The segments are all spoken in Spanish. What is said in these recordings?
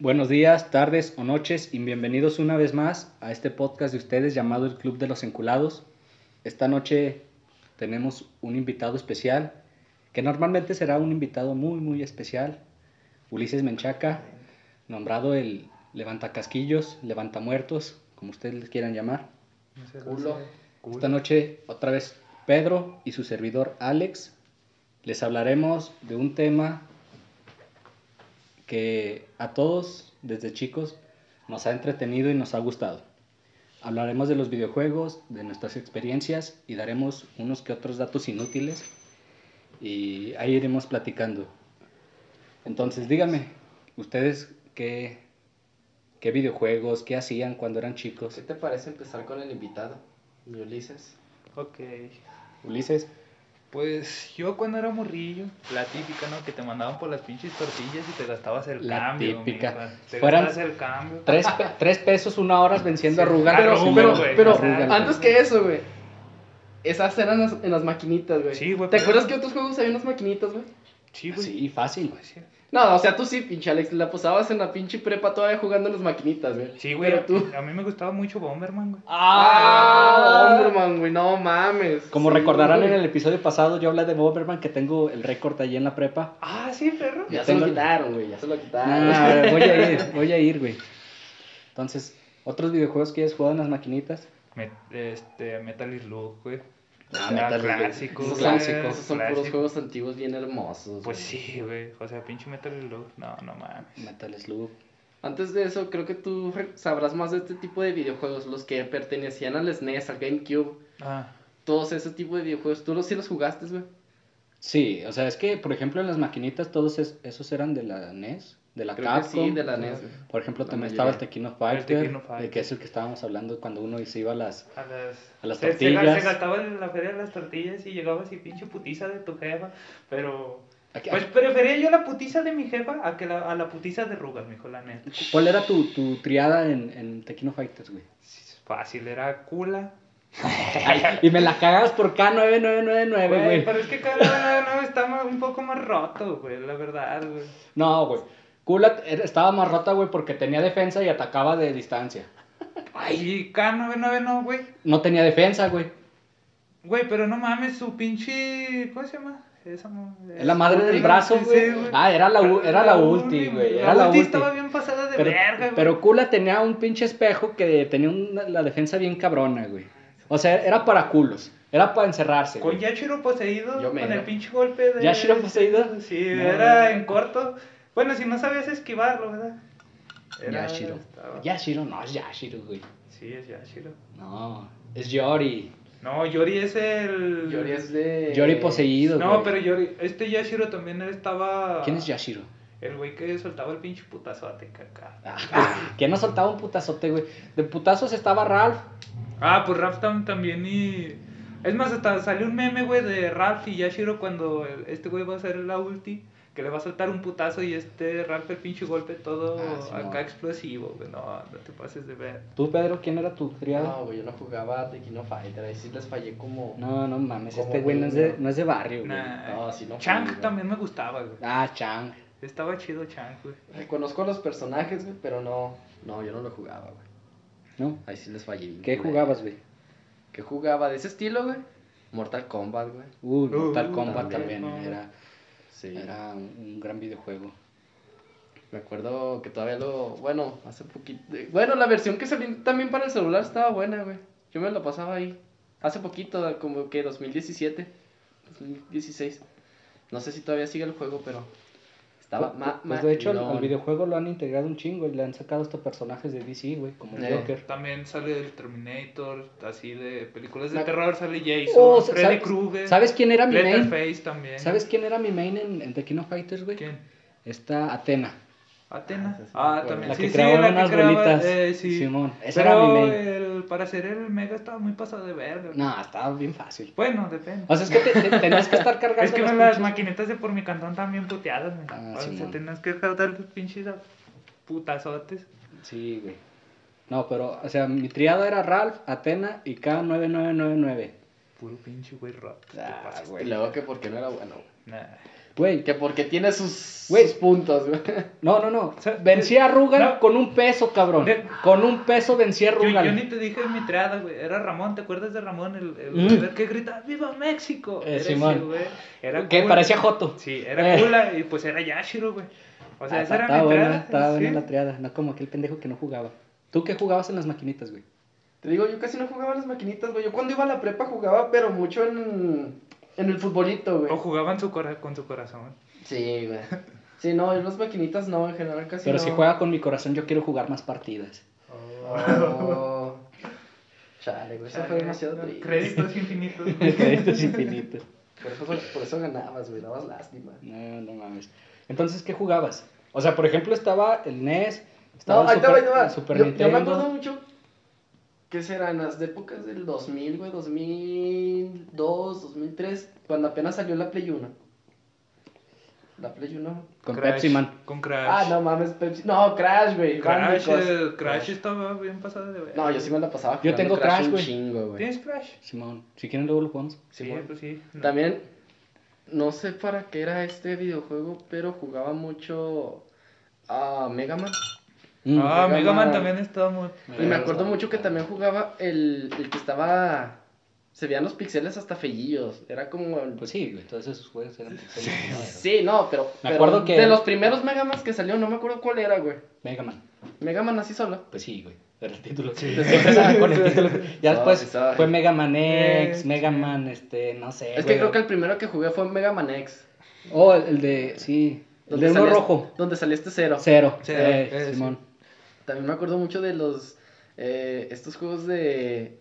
Buenos días, tardes o noches y bienvenidos una vez más a este podcast de ustedes llamado el Club de los Enculados. Esta noche tenemos un invitado especial, que normalmente será un invitado muy, muy especial, Ulises Menchaca, nombrado el Levantacasquillos, Levantamuertos, como ustedes les quieran llamar. Culo. Esta noche otra vez Pedro y su servidor Alex les hablaremos de un tema que a todos desde chicos nos ha entretenido y nos ha gustado. Hablaremos de los videojuegos, de nuestras experiencias y daremos unos que otros datos inútiles y ahí iremos platicando. Entonces díganme, ustedes qué, qué videojuegos, qué hacían cuando eran chicos. ¿Qué te parece empezar con el invitado, mi Ulises? Ok. Ulises, Pues yo cuando era morrillo, la típica, ¿no? Que te mandaban por las pinches tortillas y te gastabas el La cambio. típica. Te Fueran gastabas el cambio. tres, pe- tres pesos una hora venciendo a Sí, Rugal. pero- pero- pero antes que eso, güey. Esas eran las- en las maquinitas, güey. Sí, güey, ¿Te acuerdas que otros juegos había unas maquinitas, güey? Sí, güey. Sí, fácil. No, o sea, tú sí, pinche Alex, la posabas en la pinche prepa todavía jugando en las maquinitas, güey. Sí, güey. Pero tú. A mí me gustaba mucho Bomberman, güey. Ah, Bomberman, güey, no mames. Como Sí, recordarán en el episodio pasado, yo hablé de Bomberman, que tengo el récord allí en la prepa. Ah, sí, perro. Ya Ya se lo quitaron, güey, ya se lo quitaron. Ah, voy a ir, voy a ir, güey. Entonces, ¿otros videojuegos que hayas jugado en las maquinitas? Me- este, Metal Slug, güey. Ah, Metal Slug. clásico, Esos son, clásico. esos son puros juegos antiguos bien hermosos. Pues güey. sí, güey. O sea, pinche Metal Slug. No, no mames. Metal Slug. Antes de eso, creo que tú sabrás más de este tipo de videojuegos, los que pertenecían al SNES, al GameCube, Ah, todos ese tipo de videojuegos. ¿Tú los sí los jugaste, güey? Sí, o sea, es que, por ejemplo, en las maquinitas todos es- esos eran de la NES, de la Creo Capcom. sí, de la NES. Por ejemplo, La también mayoría. estaba el Tequino Fighter, eh, Fighter. que es el que estábamos hablando cuando uno se iba a las... a las, A las se- se- tortillas. Se, gastaba en la feria de las tortillas y llegabas y pinche putiza de tu jefa. Pero. Aquí- Pues prefería yo la putiza de mi jefa a que la, a la putiza de Rugas, mijo, la neta. ¿Cuál era tu, tu triada en, en Tequino Fighters, güey? Fácil, era cula. y me la cagas por K9999, Güey, pero es que cada no está ma- un poco más roto, güey, la verdad, güey. No, güey. Kula era- estaba más rota, güey, porque tenía defensa y atacaba de distancia. Ay, K99 no, güey. No tenía defensa, güey. Güey, pero no mames, su pinche. ¿Cómo se llama? Esa Es la madre del brazo, güey. Ah, era la, era la ulti, güey. Era la ulti estaba bien pasada de Pero, verga, güey. pero Kula tenía un pinche espejo que tenía una- la defensa bien cabrona, güey. O sea, era para culos. Era para encerrarse. Con. Yashiro poseído, Yo con el pinche golpe de... ¿Yashiro poseído? Sí, No. era en corto. Bueno, si no sabías esquivarlo, ¿verdad? Era- Yashiro. estaba- Yashiro, no es Yashiro, güey. Sí, es Yashiro. No, es Yori. No, Yori es el... Yori es de... Yori poseído, No, güey. pero Yori... Este Yashiro también estaba... ¿Quién es Yashiro? El güey que soltaba el pinche putazote, caca. Ah, pues, ¿Quién no soltaba un putazote, güey? De putazos estaba Ralph. Ah, pues Ralph tam- también y... Es más, hasta salió un meme, güey, de Ralph y Yashiro cuando este güey va a hacer la ulti, que le va a soltar un putazo y este Ralph el pinche golpe todo Ah, sí, acá no. explosivo, güey. No, no te pases de ver. ¿Tú, Pedro, quién era tu triada? No, güey, yo no jugaba Tequino Fighter, ahí sí les fallé como... No, no mames, este güey no es de, no es de barrio, güey. Nah. No, sí, no Chang jugué, también me gustaba, güey. Ah, Chang. Estaba chido Chang, güey. Reconozco a los personajes, güey, pero no... No, yo no lo jugaba, güey. ¿No? Ahí sí les fallé. ¿Qué jugabas, güey? ¿Qué jugaba? ¿De ese estilo, güey? Mortal Kombat, güey. Uh, Mortal Uh, Kombat también, también, no. era, Sí. era un, gran videojuego. Me acuerdo que todavía lo. Bueno, hace poquito. Bueno, la versión que salió también para el celular estaba buena, güey. Yo me lo pasaba ahí. Hace poquito, como que 2017, 2016. No sé si todavía sigue el juego, pero. Estaba. Pues, ma- pues, de hecho, al, videojuego lo han integrado un chingo y le han sacado estos personajes de DC, güey, como el Eh. Joker. También sale el Terminator, así de películas de La- terror, sale Jason, Oh, Freddy ¿sabes- Krueger. ¿Sabes quién era mi main? También. ¿Sabes quién era mi main en, en Tequino Fighters, güey? ¿Quién? Está Atena. Atena. Ah, Ah, también. La que sí, creaba la unas que creaba, bolitas. eh, sí. Simón, esa Pero era mi main. el, para hacer el mega estaba muy pasado de verga. No, estaba bien fácil. Bueno, depende. O sea, es que te- te- tenías que estar cargando es que las las maquinitas de por mi cantón están bien puteadas, güey. Ah, o sea, Simón. tenías que cargar los pinches putazotes. Sí, güey. No, pero, o sea, mi triada era Ralph, Atena y K9999. Puro pinche güey roto. te Ah, güey. Y luego que porque no era bueno. Nah. Güey, Que porque tiene sus, Güey. sus puntos, güey. no, no, no. sea, Vencía a Rugal no. con un peso, cabrón. De- Con un peso vencía a Rugal. yo ni te dije mi triada, güey. Era Ramón, ¿te acuerdas de Ramón? El, el Mm. que grita, ¡Viva México! Eh, Era ese, Simón. güey. Era Que cool. parecía Joto. Sí, era Eh. cool y pues era Yashiro, güey. O sea, Ah, esa era estaba mi buena, triada. estaba buena sí. la triada. No como aquel pendejo que no jugaba. ¿Tú qué jugabas en las maquinitas, güey? Te digo, yo casi no jugaba a las maquinitas, güey. Yo cuando iba a la prepa jugaba, pero mucho en, en el futbolito, güey. O jugaban su cora- con su corazón. Sí, güey. Sí, no, en las maquinitas no, en general casi Pero no. si juega con mi corazón, yo quiero jugar más partidas. Oh. Chale, güey, eso fue demasiado No, triste. Créditos infinitos. Créditos infinitos. Por eso, por eso ganabas, güey, dabas lástima. No, no mames. Entonces, ¿qué jugabas? O sea, por ejemplo, estaba el NES, estaba No, ahí el Super, ahí te va. el Super yo, yo me acuerdo mucho. ¿Qué será? En las épocas del 2000, güey, 2002, 2003, cuando apenas salió la Play 1. La Play 1. Con Crash, Pepsi Man. Con Crash. Ah, no mames, Pepsi. No, Crash, güey. Crash, eh, Crash estaba bien pasado de ver. No, yo sí me la pasaba Yo tengo Crash, güey. chingo, güey. ¿Tienes Crash? Simón, si quieren luego lo jugamos. Sí, pues sí. No. También, no sé para qué era este videojuego, pero jugaba mucho a Mega Man. Mm. Ah, Mega Mega Man Man. también estaba muy. Y me acuerdo mucho que también jugaba el, el que estaba... Se veían los pixeles hasta feillillos. Era como... el- Pues sí, güey, todos esos juegos eran pixeles. Sí, no, pero... Me pero acuerdo que- De los primeros Mega Man que salió, no me acuerdo cuál era, güey. Mega Man. Mega Man así solo. Pues sí, güey. Era el título. Sí. Empezaba con el título. Ya después fue Mega Man X, Mega. Man, este, no sé. Es que güey. creo que el primero que jugué fue Mega Man X. Oh, el, el de, sí. El de uno rojo. Donde salió este cero. Cero. Cero, eh, sí. Simón. También me acuerdo mucho de los eh, estos juegos de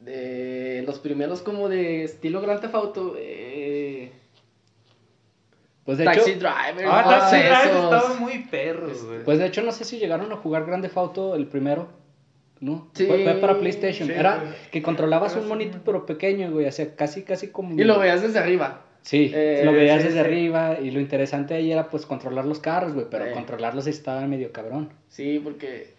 de los primeros como de estilo Grand Theft Auto eh, Pues de Taxi hecho, Driver Ah, Taxi Driver esos. estaba muy perro, güey. pues de hecho no sé si llegaron a jugar Grande Auto el primero. ¿No? Sí. Fue, fue para PlayStation. Sí, Era güey. que controlabas Era un monito pero pequeño, güey, o sea, casi casi como y lo veías desde arriba Sí, Eh, lo veías sí, desde sí. arriba y lo interesante ahí era pues controlar los carros, güey, pero Eh. controlarlos estaba medio cabrón. sí porque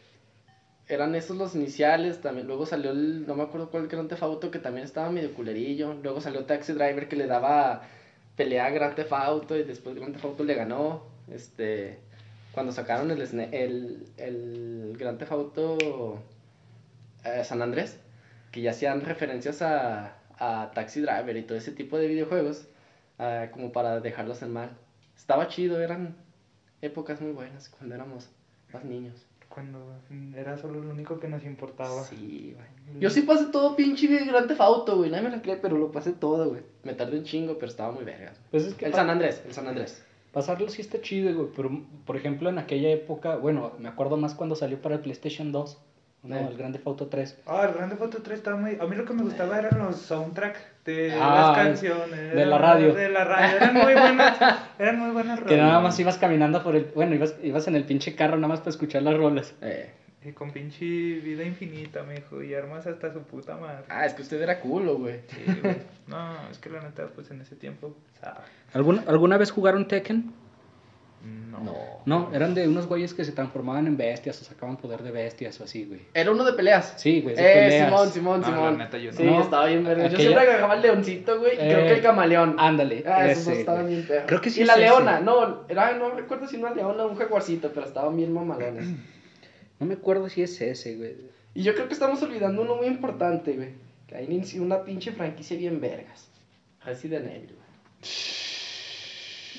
eran esos los iniciales también luego salió el no me acuerdo cuál Grand Theft Auto que también estaba medio culerillo luego salió Taxi Driver que le daba pelea a Grand Theft Auto y después Grand Theft Auto le ganó este cuando sacaron el el, el Grand Theft Auto eh, San Andrés que ya hacían referencias a, a Taxi Driver y todo ese tipo de videojuegos ah, como para dejarlos en mal estaba chido eran épocas muy buenas cuando éramos más niños Cuando era solo lo único que nos importaba. Sí, güey. Yo sí pasé todo pinche Grand Theft Auto, güey. Nadie me la cree, pero lo pasé todo, güey. Me tardé un chingo, pero estaba muy vergas. Pues es que El San Andrés, el San Andrés. pasarlo sí está chido, güey, pero por ejemplo en aquella época, bueno, me acuerdo más cuando salió para el PlayStation 2, ¿no? Eh. El Grande Auto 3. Ah, el Grande Foto 3 estaba muy... A mí lo que me gustaba eran los soundtrack de Ah, las canciones. de la radio. De la radio. Eran muy buenas. Eran muy buenas Que rolas. nada más ibas caminando por el, bueno, ibas, ibas en el pinche carro nada más para escuchar las rolas. Eh. Y con pinche vida infinita, mijo. Y armas hasta su puta madre. Ah, es que usted era culo, güey. Sí, güey. No, es que la neta, pues en ese tiempo, sabe. ¿Alguna, ¿Alguna vez jugaron Tekken? No. No, eran de unos güeyes que se transformaban en bestias o sacaban poder de bestias o así, güey. Era uno de peleas. Sí, güey, de Eh, peleas. Simón, Simón, No, Simón. la neta, yo no. Sí, No. estaba bien verga. Yo Aquella- siempre agarraba el leoncito, güey. y creo Eh, que el camaleón. ándale, Ah, esos ese, dos estaban güey. bien perros. Creo que sí Y la ese. leona, no, era, no recuerdo si una leona o un jaguarcito, pero estaban bien mamalones. No me acuerdo si es ese, güey. Y yo creo que estamos olvidando uno muy importante, güey. Que inició una pinche franquicia bien vergas. Resident Evil, güey.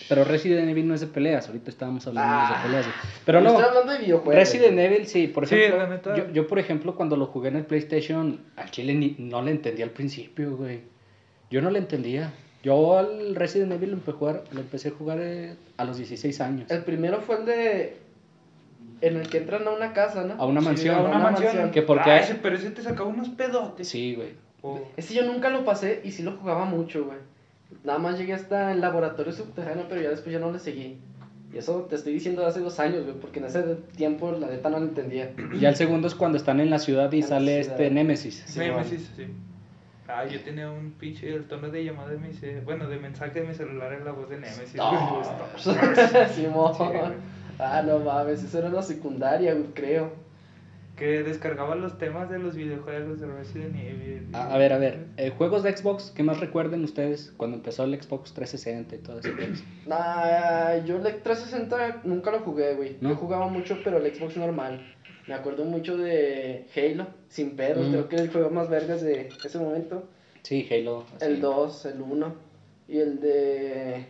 Pero Resident Evil no es de peleas, ahorita estábamos hablando Ah. de peleas. Pero no, Estoy hablando de videojuegos. Resident Evil sí, por Sí, ejemplo, la neta. yo, yo por ejemplo cuando lo jugué en el PlayStation, al chile ni- no le entendía al principio, güey. Yo no le entendía. Yo al Resident Evil lo empecé a jugar, lo empecé a, jugar eh, a los 16 años. El primero fue el de. En el que entran a una casa, ¿no? A una Sí, mansión. a una, Una mansión. mansión. Que porque Ah, ese- pero ese te sacaba unos pedotes. Sí, güey. Oh. Ese yo nunca lo pasé y sí lo jugaba mucho, güey. Nada más llegué hasta el laboratorio subterráneo, pero ya después ya no le seguí. Y eso te estoy diciendo de hace dos años, güey, porque en ese tiempo la neta no lo entendía. Ya el segundo es cuando están en la ciudad y En sale ciudad. este Nemesis. Sí, Nemesis, sí. Ah, yo tenía un pinche el tono de llamada de mi bueno, de mensaje de mi celular en la voz de Nemesis. Simón. Sí, ah, no mames, eso era la secundaria, güey, creo. Que descargaba los temas de los videojuegos de Resident Evil. A, a ver, a ver, eh, juegos de Xbox que más recuerden ustedes cuando empezó el Xbox 360 y todo eso. Nah, yo el 360 nunca lo jugué, güey. ¿No? Yo jugaba mucho, pero el Xbox normal. Me acuerdo mucho de Halo, sin pedos. Mm. Creo que era el juego más vergas de ese momento. Sí, Halo. así. El 2, el 1. Y el de.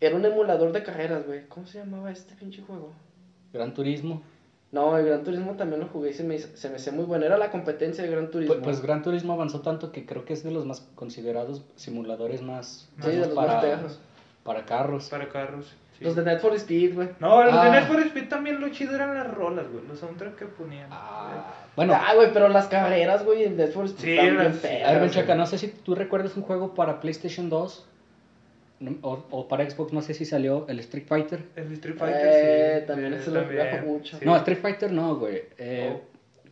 Era un emulador de carreras, güey. ¿Cómo se llamaba este pinche juego? Gran Turismo. No, el Gran Turismo también lo jugué y se me, hizo- se me hacía muy bueno. Era la competencia de Gran Turismo. Pues, pues Gran Turismo avanzó tanto que creo que es de los más considerados simuladores más, Sí, de los para, más para carros. Para carros. sí. Los de Net for Speed, güey. No, los Ah. de Need for Speed también lo chido eran las rolas, güey. Los soundtracks que ponían. Ah, bueno, Ah, güey, pero las carreras, güey, en Net for Speed Sí, están las- bien sí. perras, a ver. Benchaca, no sé si tú recuerdas un juego para PlayStation 2 no- o, o para Xbox, no sé si salió el Street Fighter. El Street Fighter, Eh, sí. también ese lo también, mucho. sí. No, Street Fighter no, güey. Eh, Oh.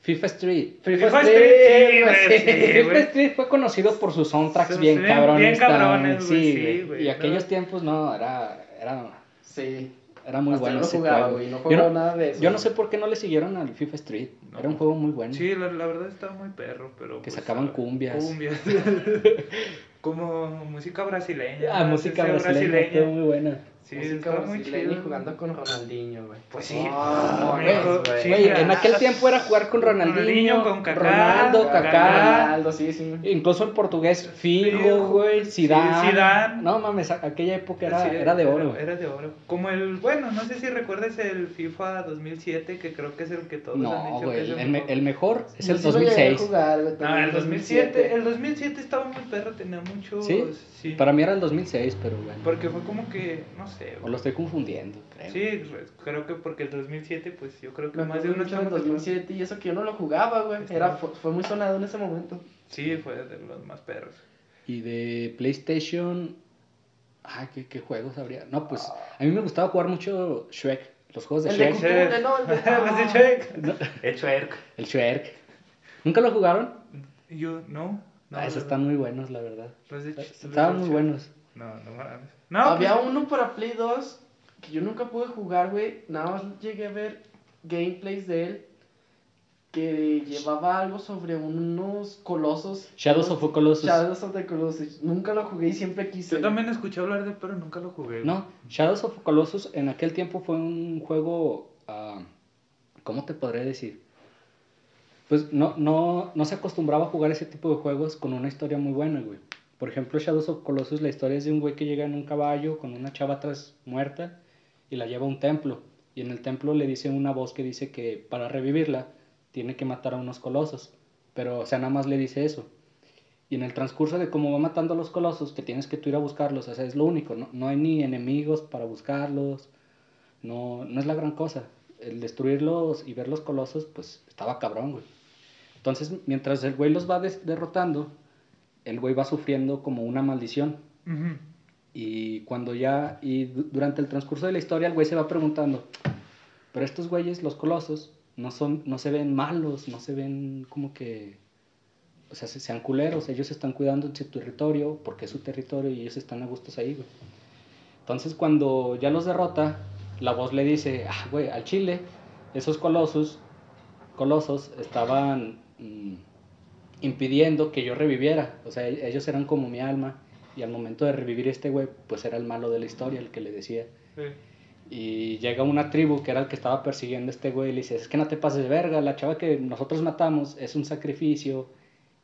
FIFA Street. FIFA FIFA Street, Street, sí, sí. FIFA. Street fue conocido por sus soundtracks Sí, bien sí, cabrones. bien cabrones, sí, güey. Y aquellos no. tiempos no, era, era, Sí. era muy Hasta bueno yo ese jugaba, juego. güey, no Yo jugaba nada de eso. Yo no sé por qué no le siguieron al FIFA Street. No. Era un juego muy bueno. Sí, la, la verdad estaba muy perro, pero. Que pues, sacaban ah, cumbias. Cumbias. Como música brasileña. Ah, música brasileña, estuvo muy buena. Sí, Música estaba muy y chido. jugando con Ronaldinho, güey. Pues sí. Güey, Güey, Venga. en aquel tiempo era jugar con Ronaldinho, Ronaldinho, con Kaká, Ronaldo, Kaká. Ronaldo, sí, sí. incluso el portugués Figo, güey, sí, Zidane. Zidane. No mames, aquella época era, Sí, era de oro. Era, de oro. Como el, bueno, no sé si recuerdas el FIFA 2007, que creo que es el que todos han No, dicho que güey, es el, el el mejor es el sí lo llegué a 2006. jugar, güey, No, el 2007, el 2007 estaba muy perro, tenía muchos... ¿Sí? sí. Para mí era el 2006, pero bueno. Porque fue como que, no sé, O güey. lo estoy confundiendo, creo. Sí, re- creo que porque el 2007, pues yo creo que Me más de uno mucho del estamos de acuerdo. 2007 y eso que yo no lo jugaba, güey. Era, fue, fue muy sonado en ese momento. Sí, fue de los más perros. Y de PlayStation. Ay, ¿qué, qué juegos habría? No, pues a mí me gustaba jugar mucho Shrek. Los juegos de El Shrek. No, el de- Los de ah. Shrek. No, El Shrek. el Shrek. ¿Nunca lo jugaron? Yo, no. no ah, esos están muy buenos, la verdad. Los de Ch- Estaban muy buenos. No, no mames. No, Había pues, uno para Play 2 que yo nunca pude jugar, güey. Nada más llegué a ver gameplays de él que llevaba algo sobre unos colosos. Shadows of the Colossus. Shadows of the Colossus. Nunca lo jugué y siempre quise. Yo también escuché hablar de él, pero nunca lo jugué. No, Shadows of the Colossus en aquel tiempo fue un juego. ah, ¿Cómo te podré decir? Pues no, no, no se acostumbraba a jugar ese tipo de juegos con una historia muy buena, güey. Por ejemplo, Shadows of Colossus, la historia es de un güey que llega en un caballo con una chava atrás muerta y la lleva a un templo. Y en el templo le dice una voz que dice que para revivirla tiene que matar a unos colosos. Pero, o sea, nada más le dice eso. Y en el transcurso de cómo va matando a los colosos, que tienes que tú ir a buscarlos, o sea, es lo único, no, no hay ni enemigos para buscarlos, no, no es la gran cosa. El destruirlos y ver los colosos, pues estaba cabrón, güey. Entonces, mientras el güey los va derrotando, el güey va sufriendo como una maldición. Y cuando ya, y du- durante el transcurso de la historia, el güey se va preguntando, pero estos güeyes, los colosos, no son, no se ven malos, no se ven como que, o sea, se- sean culeros, ellos están cuidando en su territorio, porque es su territorio y ellos están a gustos ahí, güey. Entonces cuando ya los derrota, la voz le dice, ah, güey, al chile, esos colosos, colosos estaban mm, impidiendo que yo reviviera, o sea, e- ellos eran como mi alma, y al momento de revivir este güey, pues era el malo de la historia, el que le decía. Sí. Y llega una tribu que era el que estaba persiguiendo a este güey y le dice, es que no te pases de verga, la chava que nosotros matamos es un sacrificio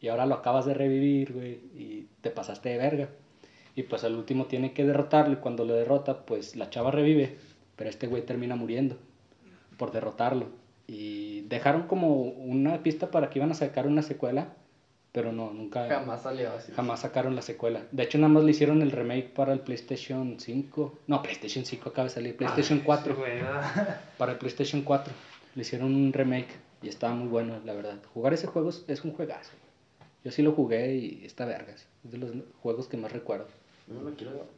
y ahora lo acabas de revivir, güey, y te pasaste de verga. Y pues al último tiene que derrotarlo y cuando lo derrota, pues la chava revive, pero este güey termina muriendo por derrotarlo. Y dejaron como una pista para que iban a sacar una secuela, pero no, nunca... Jamás salió así. Jamás sacaron la secuela. De hecho, nada más le hicieron el remake para el PlayStation 5. No, PlayStation 5 acaba de salir. PlayStation 4. Sí, güey, ¿verdad? Para el PlayStation 4. Le hicieron un remake y estaba muy bueno, la verdad. Jugar ese juego es, es un juegazo. Yo sí lo jugué y está vergas. Es de los juegos que más recuerdo. Yo no lo quiero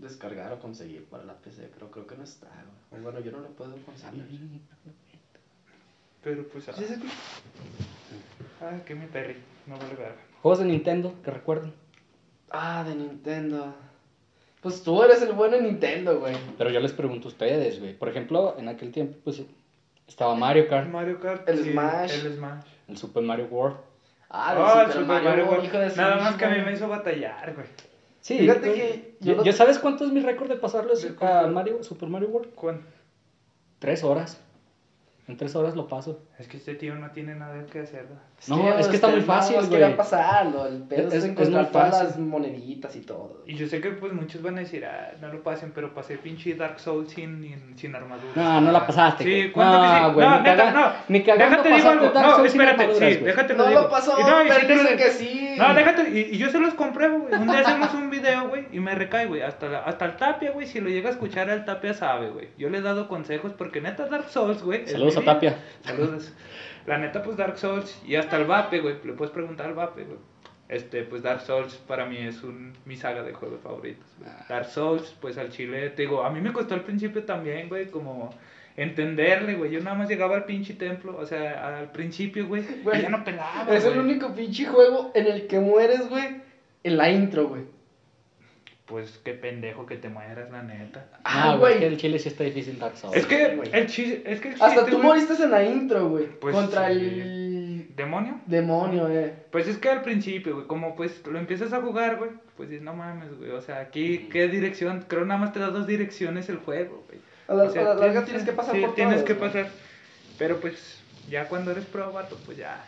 descargar o conseguir para la PC, pero creo que no está, güey. O Bueno, yo no lo puedo conseguir. Pero pues. Ah, ah, que mi perri. No vale verga. Juegos de Nintendo que recuerden. Ah, de Nintendo. Pues tú eres el bueno en Nintendo, güey. Pero yo les pregunto a ustedes, güey. Por ejemplo, en aquel tiempo, pues Estaba Mario Kart, Mario Kart. El sí, Smash. El Smash. el Super Mario World. Ah, Ah, el el Super Super Mario, World. hijo de su Nada más que a mí me hizo batallar, güey. Sí, Fíjate güey. que yo, lo- yo- ¿Sabes cuánto es mi récord de pasarlo ¿De a cuánto? Mario, Super Mario World? ¿Cuándo? Tres horas. En tres horas lo paso. Es que este tío no tiene nada que hacer. ¿verdad? No, es que está muy ustedes nada fácil, más güey. quería pasarlo, el pedo Es- es, es encontrar muy todas fácil. las moneditas y todo. Y yo sé que pues muchos van a decir, ah, no lo pasen, pero pasé pinche Dark Souls sin, sin, sin armadura. No, no la pasaste, Sí, güey. ¿cuándo No, que sí? güey, no, ni neta, caga- no. ni cagando déjate digo algo. Dark No, Souls espérate, sí, déjate No digo. lo pasó, Y no, y pero sí te lo dicen que sí. No, déjate, y, y yo se los compruebo, güey. Un día hacemos un video, güey, y me recae, güey. Hasta, la- hasta el Tapia, güey, si lo llega a escuchar, el Tapia sabe, güey. Yo le he dado consejos porque neta Dark Souls, güey. Saludos a. Tapia. Saludos. La neta, pues Dark Souls y hasta el Vape, güey. Le puedes preguntar al Vape, güey. Este, pues Dark Souls para mí es un, mi saga de juegos favoritos. Ah. Dark Souls, pues al chile, te digo, a mí me costó al principio también, güey, como entenderle, güey. Yo nada más llegaba al pinche templo, o sea, al principio, güey, Güey, y ya no pelaba, Es el único pinche juego en el que mueres, güey, en la intro, güey. Pues qué pendejo que te mueras, la neta. Ah, güey, es que el chile sí está difícil Dark Souls. Es que güey. el chiste, es que el Hasta chiste, tú güey, moriste en la intro, güey. Pues contra sí. el ¿Demonio? demonio, eh. Pues es que al principio, güey, como pues lo empiezas a jugar, güey, pues dices, no mames, güey, o sea, aquí, ¿qué dirección? Creo nada más te da dos direcciones el juego, güey. A la, O sea, a la larga tienes que pasar sí, por tienes todos, que pasar. Pero pues, ya cuando eres pro, vato, pues ya,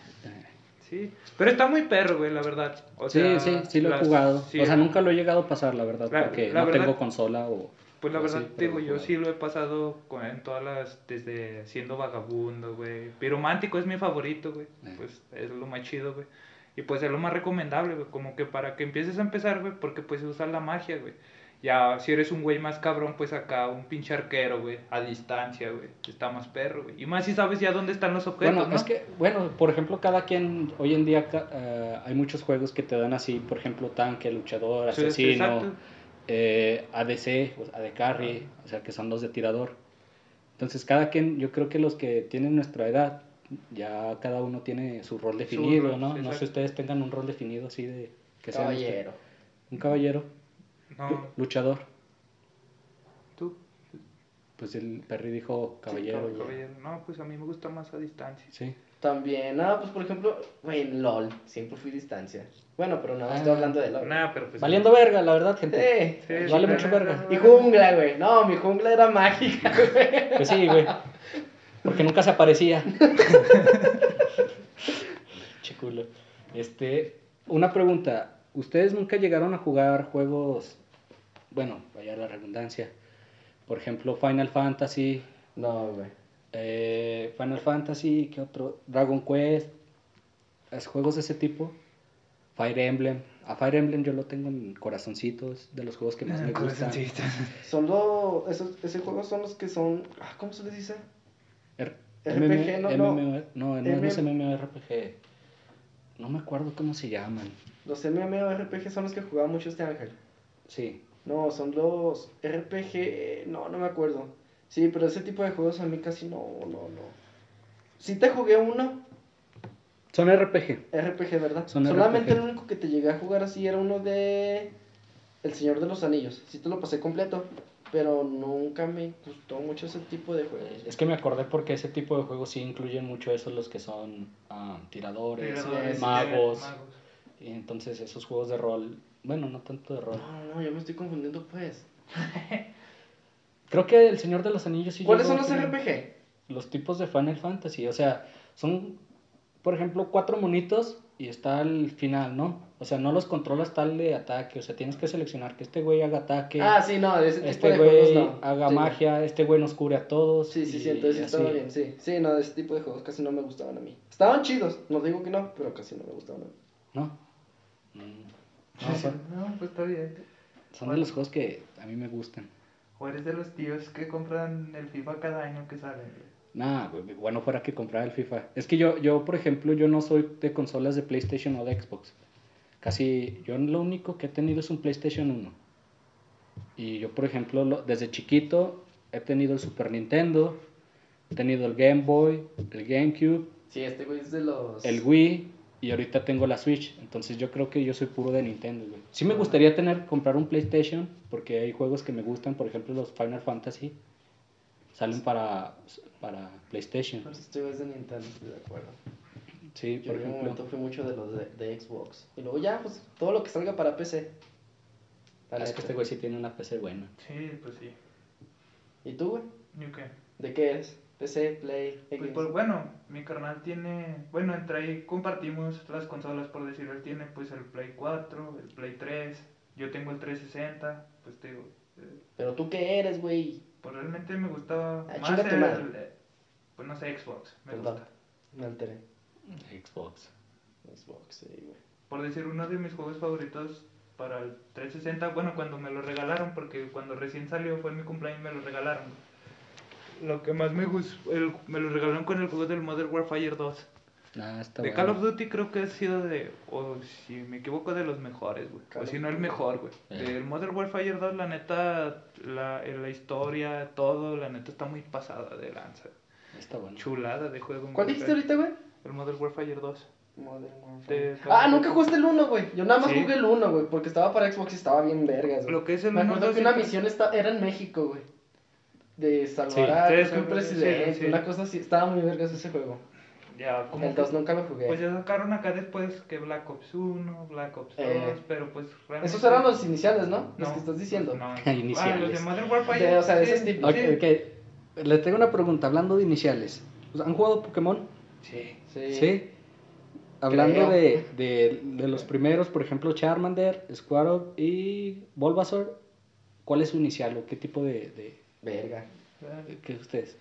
sí. Pero está muy perro, güey, la verdad. O Sí, sea, sí, sí lo he jugado. sí, o sea, nunca lo he llegado a pasar, la verdad, La- porque la no verdad- tengo consola o... Pues la o verdad, así, digo, yo sí lo he pasado con, en todas las, desde siendo vagabundo, güey. Piromántico es mi favorito, güey. Eh. Pues es lo más chido, güey. Y pues es lo más recomendable, güey. Como que para que empieces a empezar, güey, porque pues usas la magia, güey. Ya, si eres un güey más cabrón, pues acá un pinche arquero, güey, a distancia, güey. Está más perro, güey. Y más si sabes ya dónde están los objetos, Bueno, ¿no? es que, bueno, por ejemplo, cada quien, hoy en día eh, hay muchos juegos que te dan así, por ejemplo, tanque, luchador, sí, asesino, exacto. eh, ADC, o AD Carry, o sea, que son los de tirador. Entonces, cada quien, yo creo que los que tienen nuestra edad, ya cada uno tiene su rol definido, rol, ¿no? sí, No sé si ustedes tengan un rol definido así de... Que sea Caballero. Un caballero, No, luchador. tú. Pues el Perry dijo caballero. Sí, caballero. No, pues a mí me gusta más a distancia. Sí. También, ah, pues por ejemplo, güey, en LOL, siempre fui distancia. Bueno, pero no, Ah. estoy hablando de LOL. Nah, pero pues. Valiendo verga, la verdad, gente. Sí. Sí, Vale sí, mucho verga. Y jungla, güey. No, mi jungla era mágica, güey. Pues sí, güey. Porque nunca se aparecía. Che culo. Este, una pregunta. ¿Ustedes nunca llegaron a jugar juegos, bueno, vaya la redundancia, por ejemplo, Final Fantasy, No, güey. eh, Final Fantasy, ¿qué otro? Dragon Quest, es juegos de ese tipo, Fire Emblem. A Fire Emblem yo lo tengo en corazoncitos, de los juegos que más me gustan. Son los, esos, esos juegos son los que son, ah, ¿cómo se les dice? R- RPG, no, no. No, no, M- es MMORPG. No me acuerdo cómo se llaman. Los MMORPG son los que jugaba mucho este ángel. Sí. No, son los RPG, no, no me acuerdo. Sí, pero ese tipo de juegos a mí casi no, no, no. Sí te jugué uno, Son RPG. RPG, ¿verdad? Son Solamente RPG. el único que te llegué a jugar así era uno de El Señor de los Anillos. Sí te lo pasé completo, pero nunca me gustó mucho ese tipo de juegos. Es que me acordé porque ese tipo de juegos sí incluyen mucho eso, los que son ah, tiradores, Tiradores, magos. magos. Y entonces esos juegos de rol, bueno, no tanto de rol. No, no, yo me estoy confundiendo pues. Creo que el Señor de los Anillos sí ¿Cuáles son los RPG? Los tipos de Final Fantasy, o sea, son, por ejemplo, cuatro monitos y está al final, ¿no? O sea, no los controlas tal de ataque, o sea, tienes que seleccionar que este güey haga ataque, Ah, sí, no, de ese tipo este de juegos güey no. haga Sí. magia, este güey nos cubre a todos. Sí, sí, y sí, entonces estaba bien, sí. Sí, no, de ese tipo de juegos casi no me gustaban a mí. Estaban chidos, no digo que no, pero casi no me gustaban a mí. ¿No? Mm. No, son, No, pues está bien. son de los juegos que a mí me gustan. O eres de los tíos que compran el FIFA cada año que sale. Nah, güey, bueno fuera que comprar el FIFA. Es que yo, yo, por ejemplo, yo no soy de consolas de PlayStation o de Xbox. Casi, yo lo único que he tenido es un PlayStation 1. Y yo, por ejemplo, lo- desde chiquito he tenido el Super Nintendo, he tenido el Game Boy, el GameCube, Sí, este güey es de los... el Wii y ahorita tengo la Switch. Entonces yo creo que yo soy puro de Nintendo, güey. Sí me gustaría tener, comprar un PlayStation porque hay juegos que me gustan, por ejemplo los Final Fantasy. salen para, para PlayStation. Pero este es de Nintendo, estoy de acuerdo. Sí, Yo por en un ejemplo. momento fui mucho de los de, de Xbox. Y luego ya, pues todo lo que salga para PC. Es que este güey sí tiene una PC buena. Sí, pues sí. ¿Y tú, güey? ¿Y qué? ¿De qué eres? PC, Play, Pues, Xbox. pues, bueno, mi carnal tiene, bueno, entre ahí compartimos las consolas, por decirlo, él tiene pues el Play 4, el Play 3, yo tengo el 360, pues te digo, eh, Pero tú qué eres, güey. pues realmente me gustaba Ah, más el, madre. eh, pues no sé, Xbox, me Perdón. gusta. Me alteré. Xbox. Xbox, sí, güey. Por decir, uno de mis juegos favoritos para el 360, bueno, cuando me lo regalaron, porque cuando recién salió fue mi cumpleaños, me lo regalaron. Lo que más me gustó, el- me lo regalaron con el juego del Modern Warfare 2. Ah, está De bueno. Call of Duty creo que ha sido de, o si me equivoco, de los mejores, güey. O si no el mejor, güey. Eh. Del Modern Warfare 2, la neta, la, en la historia, todo, la neta está muy pasada de lanza. Está bueno. Chulada de juego. ¿Cuál dijiste ahorita, güey? El Modern Warfare 2. Modern Warfare. De- Ah, nunca jugaste el 1, güey. Yo nada más Sí. jugué el 1, güey, porque estaba para Xbox y estaba bien vergas, güey. Lo que es el Me acuerdo que una misión esta- era en México, güey. De salvar Sí. a Sí, un presidente, una cosa así. Estaba muy vergas ese juego. Ya, como El 2 nunca lo jugué. Pues ya sacaron acá después que Black Ops 1, Black Ops 2, Eh. pero pues realmente... Esos eran los iniciales, ¿no? Los No, que estás diciendo. No, Iniciales. Ah, los de Modern Warfare. De- o sea, de sí, esos tipos. Ok, sí. ok. Le tengo una pregunta, hablando de iniciales. ¿Han jugado Pokémon? Sí. Sí. Sí. Hablando de, de, de los primeros, por ejemplo, Charmander, Squirtle y Bulbasaur, ¿cuál es su inicial o qué tipo de... de Verga. ¿Qué ustedes?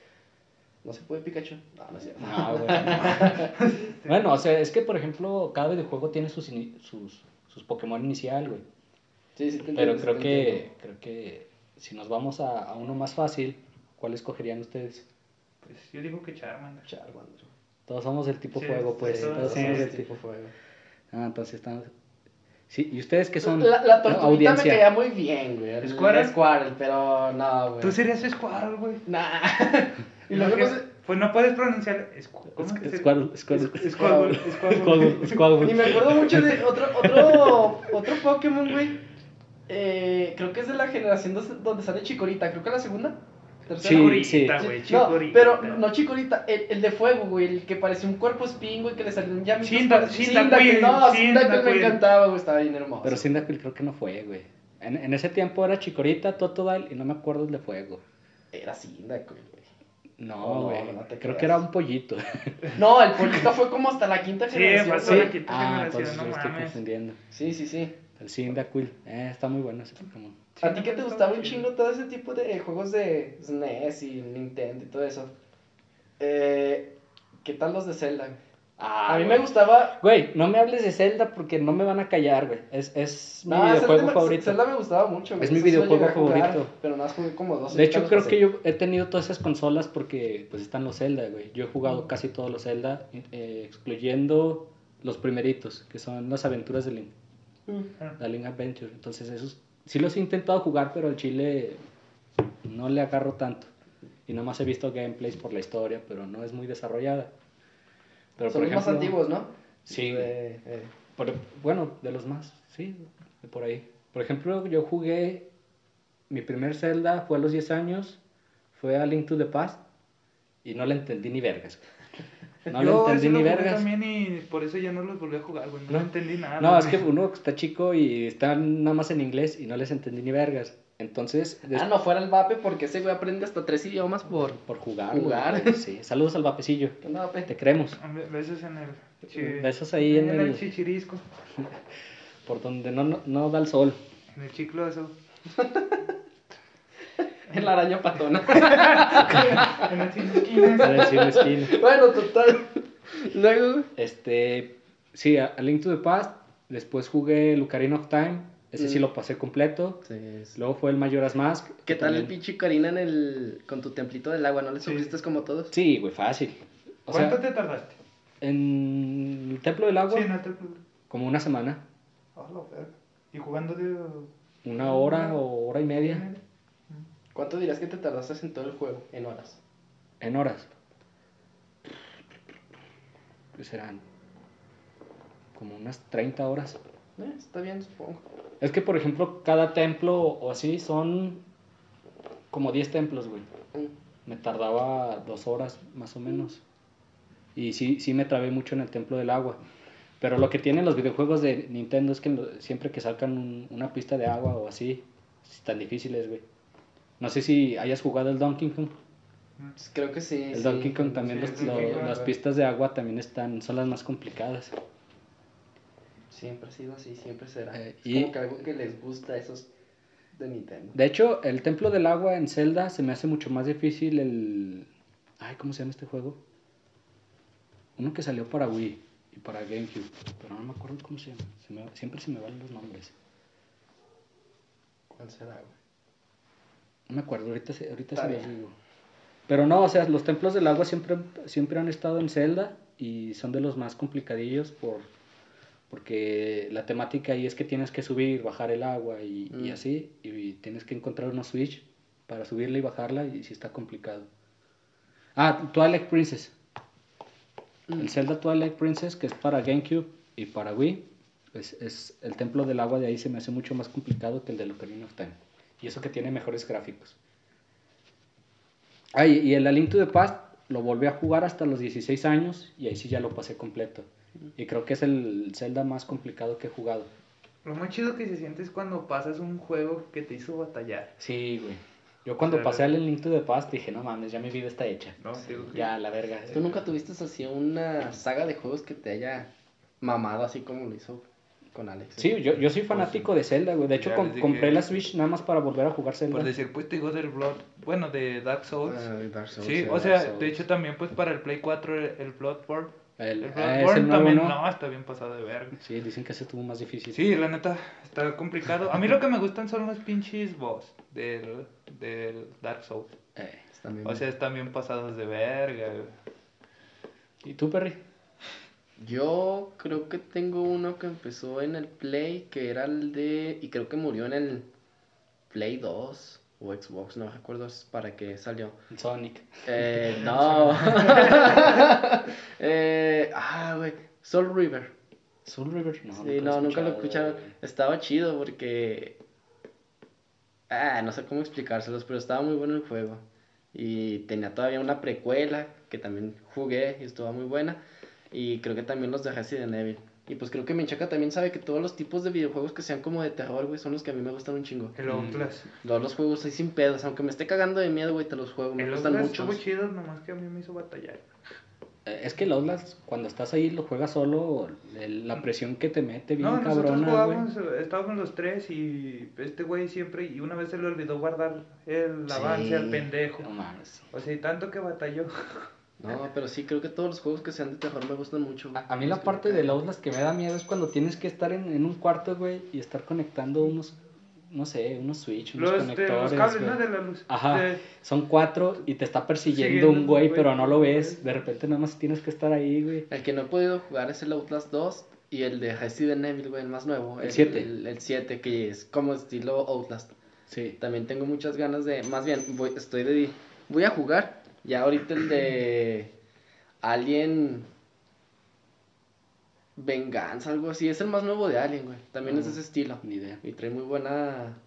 ¿No se puede Pikachu? No, no es cierto. No, güey. bueno, o sea, es que, por ejemplo, cada videojuego tiene sus, sus, sus Pokémon inicial, güey. Sí, sí, te Pero sí creo te que, creo que si nos vamos a, a uno más fácil, ¿cuál escogerían ustedes? Pues yo digo que Charmander. Charmander. Todos somos del tipo Sí, fuego, pues. todos todos somos tipo... tipo fuego. Ah, entonces estamos... Sí, ¿y ustedes qué son? La, la tortuguita Audiencia. me caía muy bien, güey. el- ¿Squirtle? el Squirtle, pero no, güey. Tú serías Squirtle, güey. Nah. y luego no sé... Pues no puedes pronunciar. Squ- ¿Cómo Squ- que se- Squirtle, Squirtle. Squ- Squirtle, Squirtle. Squirtle, Squirtle. Y me acuerdo mucho de otro, otro, otro Pokémon, güey. Eh, creo que es de la generación dos- donde sale Chikorita. Creo que la segunda. Tercera. Sí, Chikorita, sí. güey, No, pero no Chikorita, el, el de fuego, güey, el que parecía un cuerpo espín, güey, que le salían por- Cyndaquil, Cyndaquil, no, Cyndaquil me encantaba, güey, estaba bien hermoso. Pero Cyndaquil creo que no fue, güey. En, en ese tiempo era Chikorita, Totodile y no me acuerdo el de fuego. Era Cyndaquil, güey. No, No, güey. no te creo creas. que era un pollito. No, el pollito fue como hasta la quinta Sí, generación. pasó güey. la quinta Ah, generación, entonces no lo estoy confundiendo. Sí, sí, sí. El Cyndaquil. Eh, está muy bueno ese Pokémon. ¿A ti qué te gustaba un chingo todo ese tipo de juegos de SNES y Nintendo y todo eso? Eh, ¿Qué tal los de Zelda? Ah, a mí güey. me gustaba... Güey, no me hables de Zelda porque no me van a callar, güey. Es, es mi No, Zelda videojuego me- favorito. Zelda me gustaba mucho. güey. Es mi sí videojuego a jugar, favorito. Pero nada más jugué como dos. De hecho, creo que yo he tenido todas esas consolas porque pues están los Zelda, güey. Yo he jugado casi todos los Zelda, eh, excluyendo los primeritos, que son las aventuras de Link, Mm. la Link Adventure. Entonces, esos sí los he intentado jugar, pero al chile no le agarro tanto. Y nada más he visto gameplays por la historia, pero no es muy desarrollada. Pero, Son por los más antiguos, ¿no? Sí, eh, por- bueno, de los más, sí, de por ahí. Por ejemplo, yo jugué, mi primer Zelda fue a los 10 años, fue a Link to the Past, y no le entendí ni vergas. No Yo ese entendí lo ni vergas. también y por eso ya no los volví a jugar, güey. No, No. entendí nada. No, es que uno está chico y está nada más en inglés y no les entendí ni vergas. Entonces, des- Ah, no fuera el vape porque ese güey aprende hasta tres idiomas por... por jugar. Jugar. güey, Sí, saludos al vapecillo. ¿Qué onda, vape? Te. Hombre, Besos en el. chi- Besos ahí en el- chichirisco. Por donde no, no, no da el sol. En el chicloso. En la araña patona. en el sin esquinas. Para decir la esquina. bueno, total. Luego. Este, sí, a, a Link to the Past. Después jugué el Ocarina of Time. Ese sí Mm. lo pasé completo. Sí, Luego fue el Majora's Mask. ¿Qué que tal el pinche Karina en el... con tu templito del agua? ¿No le Sí. sufriste como todos? Sí, güey, fácil. O ¿Cuánto sea, te tardaste? en el Templo del Agua, Sí, no te. como una semana. Ah, verga. ¿Y jugando de.? Una hora o hora y media. ¿Cuánto dirías que te tardaste en todo el juego? En horas. En horas. ¿Qué serán? Como unas 30 horas. Eh, está bien, supongo. Es que, por ejemplo, cada templo o así son como 10 templos, güey. Mm. me tardaba dos horas más o menos. Y sí, sí me trabé mucho en el Templo del Agua. Pero lo que tienen los videojuegos de Nintendo es que siempre que sacan un- una pista de agua o así, están difíciles, güey. No sé si hayas jugado el Donkey Kong. Pues Creo que sí. El sí. Donkey Kong también, sí, los- lo- las pistas de agua también están, son las más complicadas. Siempre ha sido así, siempre será. Eh, es y- como que algo que les gusta a esos de Nintendo. De hecho, el Templo del Agua en Zelda se me hace mucho más difícil el... Ay, ¿cómo se llama este juego? Uno que salió para Wii y para GameCube, pero no me acuerdo cómo se llama. Se me- siempre se me van los nombres. ¿Cuál será, güey? No me acuerdo, ahorita, se- ahorita se los digo. Pero no, o sea, los templos del agua siempre, siempre han estado en Zelda y son de los más complicadillos por, porque la temática ahí es que tienes que subir, bajar el agua y, y Mm. así, y tienes que encontrar una switch para subirla y bajarla y sí está complicado. Ah, Twilight Princess. El Zelda Twilight Princess, que es para GameCube y para Wii, es, es el templo del agua de ahí se me hace mucho más complicado que el de Ocarina of Time. Y eso que tiene mejores gráficos. Ah, y, el A Link to the Past lo volví a jugar hasta los 16 años y ahí sí ya lo pasé completo. Y creo que es el Zelda más complicado que he jugado. Lo más chido que se siente es cuando pasas un juego que te hizo batallar. Sí, güey. Yo cuando sea, pasé al Link to the Past dije, no mames, ya mi vida está hecha. No, Digo que- Ya, la verga. ¿Tú nunca tuviste así una saga de juegos que te haya mamado así como lo hizo con Alex? Sí, yo, yo soy fanático de Zelda, güey. De hecho, com- compré la Switch nada más para volver a jugar Zelda. Por decir, pues te digo del Blood, bueno, de Dark Souls. Ah, Dark Souls, sí, o sea, Souls. de hecho también pues para el Play 4 el, el Bloodborne. El, El es Bloodborne también, ¿no? no, está bien pasado de verga. Sí, dicen que ese estuvo más difícil. Sí, la neta, está complicado. A mí lo que me gustan son los pinches boss del, del Dark Souls. Eh, Están bien- O sea, están bien pasados de verga. güey. ¿Y tú, Perry? Yo creo que tengo uno que empezó en el Play, que era el de... Y creo que murió en el Play 2 o Xbox, no recuerdo para qué salió. Sonic. Eh, no. eh, ah, güey. Soul River. Soul River, no. Sí, no, nunca lo escucharon. Estaba chido porque... Ah, no sé cómo explicárselos, pero estaba muy bueno el juego. Y tenía todavía una precuela que también jugué y estuvo muy buena. Y creo que también los de Resident Evil. Y pues creo que Minchaca también sabe que todos los tipos de videojuegos que sean como de terror, güey, son los que a mí me gustan un chingo. El Outlast. Todos los juegos así sin pedos, aunque me esté cagando de miedo, güey, te los juego, me El gustan Outlast mucho. estuvo chido, nomás que a mí me hizo batallar. Eh, Es que el Outlast, cuando estás ahí, lo juegas solo, la presión que te mete bien No, nosotros cabrona, güey. jugábamos, estábamos los tres y este güey siempre, y una vez se le olvidó guardar el Sí. avance al pendejo. No mames. O sea, y tanto que batalló. No, pero sí, creo que todos los juegos que sean de terror me gustan mucho. A, a mí la parte del. Outlast que me da miedo es cuando tienes que estar en, en un cuarto, güey, y estar conectando unos, no sé, unos switch, unos Los, de, conectores, los cables, güey. ¿no? De la luz. Ajá. De- Son cuatro y te está persiguiendo Siguiendo un güey, güey, pero no lo ves. De repente nada más tienes que estar ahí, güey. El que no he podido jugar es el Outlast 2 y el de Resident Evil, güey, el más nuevo. El siete. El, el 7, que es como estilo Outlast. Sí. También tengo muchas ganas de, más bien, voy, estoy de, voy a jugar. Ya ahorita el de Alien Venganza, algo así. Es el más nuevo de Alien, güey. También es de ese estilo. Ni idea. Y trae muy buena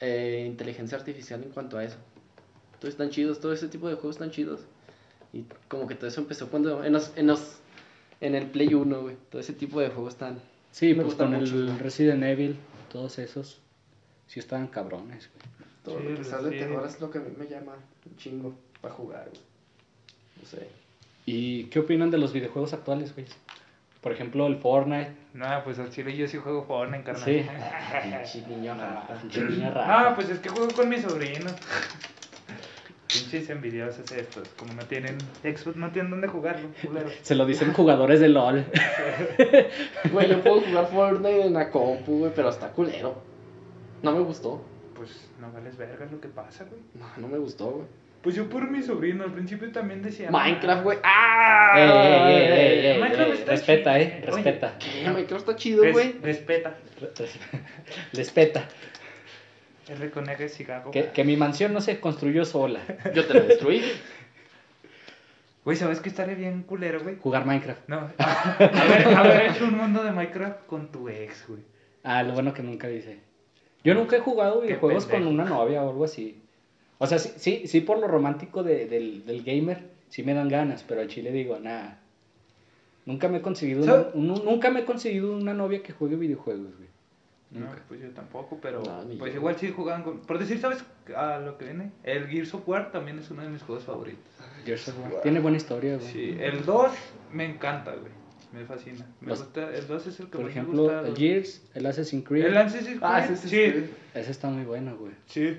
eh, inteligencia artificial en cuanto a eso. Entonces están chidos, todo ese tipo de juegos están chidos. Y como que todo eso empezó cuando en los, en los en el Play 1, güey. Todo ese tipo de juegos están. Sí, Me pues con mucho, el. Resident Evil, todos esos, sí estaban cabrones, güey. Todo Sí, lo que sea de terror es lo que a mí me llama un chingo para jugar, güey. No sé. ¿Y qué opinan de los videojuegos actuales, güey? Por ejemplo, el Fortnite. No, pues al chile yo sí juego Fortnite, carnal. Sí. Pinche niño rata. Pinche niña rata. No, pues es que juego con mi sobrino. Pinches envidiosos estos. Como no tienen Xbox, no tienen dónde jugarlo, culero. Se lo dicen jugadores de LOL. Güey, yo puedo jugar Fortnite en la compu, güey, pero está culero. No me gustó. Pues no vales verga lo que pasa, güey. No, no me gustó, güey. Pues yo por mi sobrino, al principio también decía. Minecraft, güey. ¡Ah! Ey, ey, ey, Minecraft está respeta, chido. eh, Oye, respeta. ¿Qué? Minecraft está chido, res- güey. respeta. Respeta. R con R cigarro. Que, que mi mansión no se construyó sola. Yo te lo destruí. Güey, ¿sabes qué estaría bien culero, güey? Jugar Minecraft. No, haber, haber hecho un mundo de Minecraft con tu ex, güey. Ah, lo bueno que nunca dice. Yo nunca he jugado videojuegos con una novia o algo así. O sea, sí, sí, sí por lo romántico de- del, del gamer, sí me dan ganas, pero al chile digo, nada. Nunca me he conseguido una, un- nunca me he conseguido una novia que juegue videojuegos, güey. No, Nunca. pues yo tampoco, pero No, pues yo. igual sí jugaban con... Por decir, ¿sabes a lo que viene? El Gears of War también es uno de mis juegos favoritos. Gears of War. Tiene buena historia, güey. Sí, el 2 me encanta, güey. Me fascina. Me Los- gusta, el 2 es el que Por más me ejemplo, gusta. el Gears, el Assassin's Creed, El Assassin's Ah, Creed, sí, sí, sí, sí. ese está muy bueno, güey. sí.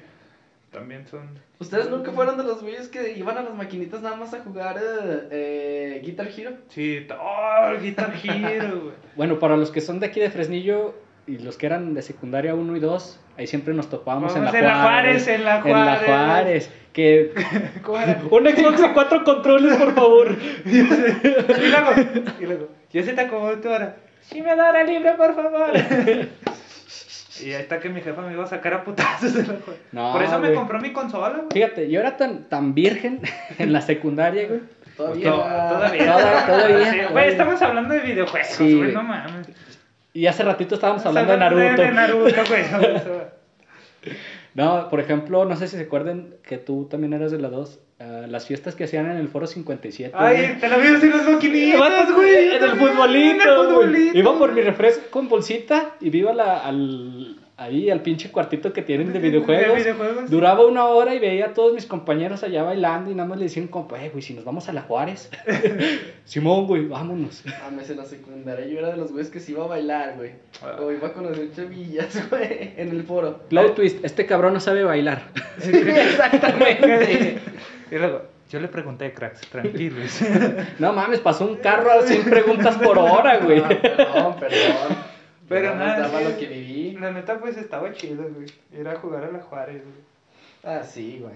También son... ¿Ustedes nunca fueron de los güeyes que iban a las maquinitas nada más a jugar eh, eh, Guitar Hero? Sí, oh, el Guitar Hero, güey. Bueno, para los que son de aquí de Fresnillo y los que eran de secundaria 1 y 2, ahí siempre nos topábamos en la Vamos, en la Juárez, en la En la Juárez. Juárez. Que... ¿Cómo era? Un Xbox y cuatro controles, por favor. Y luego, y luego, ya se te acabó tu hora. Sí me da hora libre, por favor. Y ahí está que mi jefa me iba a sacar a putazos de la. No, Por eso me compró mi consola, güey. Fíjate, yo era tan, tan virgen en la secundaria, güey. Todavía. To- Todavía. Toda- todavía, Sí, Güey, estamos hablando de videojuegos, Sí, güey, no mames. Y hace ratito estábamos hablando de Naruto. De Naruto, güey. o sea, No, por ejemplo, no sé si se acuerdan que tú también eras de la 2. ah, las fiestas que hacían en el Foro 57. Ay, güey. te la vi en los maquinitas, güey. en el futbolito, En el futbolito. Iba por mi refresco con bolsita y viva la, al, ahí al pinche cuartito que tienen de De videojuegos. videojuegos. Duraba una hora y veía a todos mis compañeros allá bailando y nada más le decían, compa, eh, güey, si nos vamos a la Juárez. Simón, güey, vámonos. Mames, en la secundaria yo era de los güeyes que se iba a bailar, güey. Ah. O iba a conocer chavillas, güey, en el foro. Plot twist, este cabrón no sabe bailar. Sí, exactamente. Y luego, yo le pregunté a cracks, tranquilos. No mames, pasó un carro a 100 preguntas por hora, güey. No, perdón, perdón. Pero Nada más nada, daba sí. lo que viví. La neta, pues estaba chido, güey. Era jugar a la Juárez, güey. Ah, sí, güey.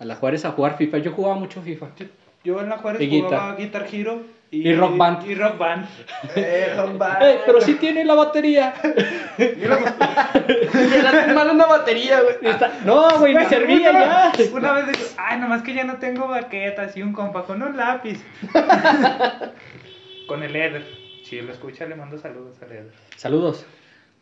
A la Juárez a jugar FIFA. Yo jugaba mucho FIFA. Yo en la Juárez Y jugaba Guitar Hero y, Y Rock Band. Y Rock Band. Eh, Romba. Ey, pero sí tiene la batería. Era mal una batería, güey. Está- No, güey, me servía una, ya. Una vez digo, ay, nomás que ya no tengo baquetas y un compa con un lápiz. con el Eder. Si lo escucha, le mando saludos al Eder. Saludos.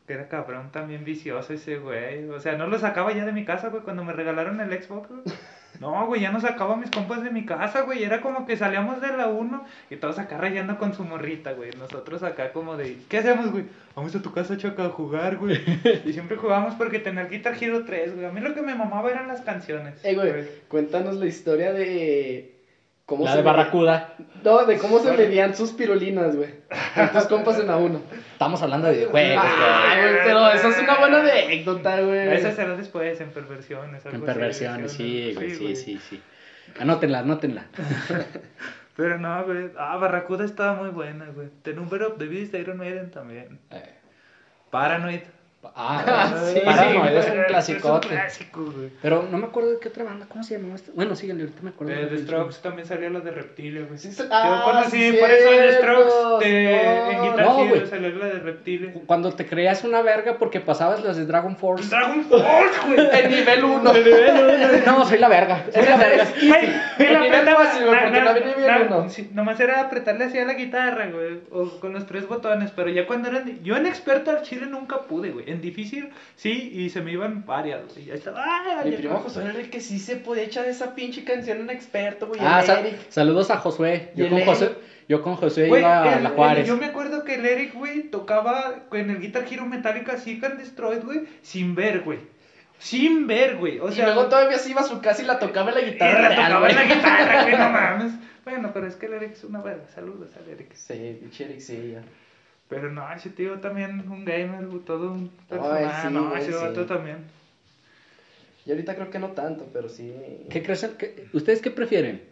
Que era cabrón, también vicioso ese güey. O sea, no lo sacaba ya de mi casa, güey, cuando me regalaron el Xbox, güey. No, güey, ya no sacaba a mis compas de mi casa, güey. Era como que salíamos de la 1 y todos acá rayando con su morrita, güey. Nosotros acá como de, ¿qué hacemos, güey? Vamos a tu casa, Chaca, a jugar, güey. Y siempre jugábamos porque tenía el Guitar Hero 3, güey. A mí lo que me mamaba eran las canciones. Eh, güey, cuéntanos la historia de. ¿Cómo La se de Barracuda. No, de cómo se medían sus pirolinas, güey. Tus compas en la 1. Estamos hablando de videojuegos, Ah, güey. pero eso es una buena anécdota, güey. Esa será después, en perversiones. algo En perversiones, sí, güey, sí, sí, sí. Anótenla, anótenla. Pero no, güey. Ah, Barracuda estaba muy buena, güey. The Number of the Beast de Iron Maiden también. Eh, Paranoid. Ah, Sí, Paranoid sí, es un Es un clasicote. clásico, güey. Pero no me acuerdo de qué otra banda, ¿cómo se llamaba esta? Bueno, síguenle, ahorita me acuerdo. De The Strokes también salió la de Reptilia, güey. Sí, Yo ah, conocí sí, por eso de. Strokes. De, en No, Guitar no, Hero güey. salió la de Reptilia. Cuando te creías una verga porque pasabas las de Dragon Force. Dragon Force, güey. En nivel 1. No, soy la verga. Soy la verga. Güey, El nivel fácil, güey, porque también nivel sí, Nomás era apretarle así a la guitarra, güey, o con los tres botones, pero ya cuando eran... Yo en experto al chile nunca pude, güey. En difícil, sí, y se me iban varias, güey. Ya estaba... ¡ah! Mi primo no. José era el que sí se podía echar esa pinche canción en experto, güey. Ah, el sa- Eric. saludos a Josué. Y Yo el con. José, yo con José Güey, iba a el- la el- Juárez. yo me acuerdo que el Eric, güey, tocaba en el Guitar Hero Metallica Seek and Destroyed, güey, sin ver, güey. Sin ver, güey. O y sea, luego todavía se iba a su casa y la tocaba en la y guitarra. la real, tocaba en la guitarra, güey, no mames. Bueno, pero es que el Eric es una verga. Saludos al Eric. Sí, pinche Eric, sí, ya. Pero no, ese tío también, un gamer, todo un Ay, personaje. sí, no, ese sí. vato también. Y ahorita creo que no tanto, pero sí. ¿Qué qué- ¿Ustedes qué prefieren?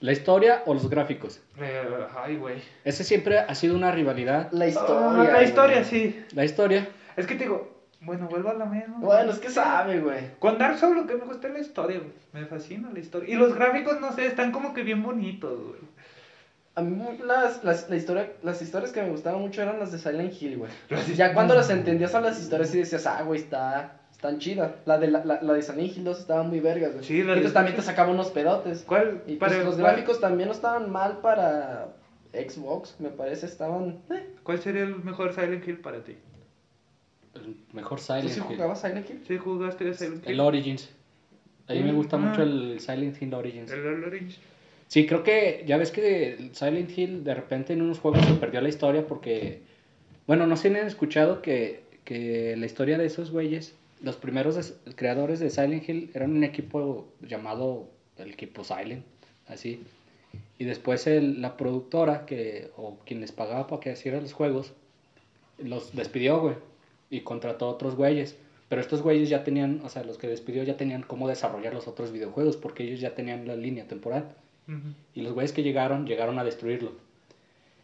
¿La historia o los gráficos? Eh, ay, güey. Ese siempre ha sido una rivalidad. La historia. Ah, la güey. historia, sí. La historia. Es que te digo, bueno, vuelvo a la misma. Bueno, es que sabe, güey. Con Dark Souls lo que me gusta es la historia, güey. Me fascina la historia. Y los gráficos, no sé, están como que bien bonitos, güey. A mí las, las, la historia, las historias que me gustaban mucho eran las de Silent Hill, güey. Ya cuando las entendías a las historias y decías, ah, güey, está, están chidas. La de, la, la, la de Silent Hill 2 estaba muy vergas, güey. Sí, la y de- pues también te sacaba unos pedotes. ¿Cuál? Y para- pues los cuál- gráficos también no estaban mal para Xbox, me parece, estaban... Eh. ¿Cuál sería el mejor Silent Hill para ti? El mejor ¿Tú Silent sí Hill. jugabas Silent Hill? ¿Sí jugaste Silent Hill? El Origins. A mí me gusta Ah. mucho el Silent Hill Origins. El Orange. Sí, creo que ya ves que Silent Hill de repente en unos juegos se perdió la historia porque, bueno, no sé si han escuchado que, que la historia de esos güeyes, los primeros creadores de Silent Hill eran un equipo llamado el equipo Silent, así. Y después la productora que, o quien les pagaba para que hicieran los juegos, los despidió, güey, y contrató a otros güeyes. Pero estos güeyes ya tenían, o sea, los que despidió ya tenían cómo desarrollar los otros videojuegos porque ellos ya tenían la línea temporal. Ujú. Y los güeyes que llegaron, llegaron a destruirlo.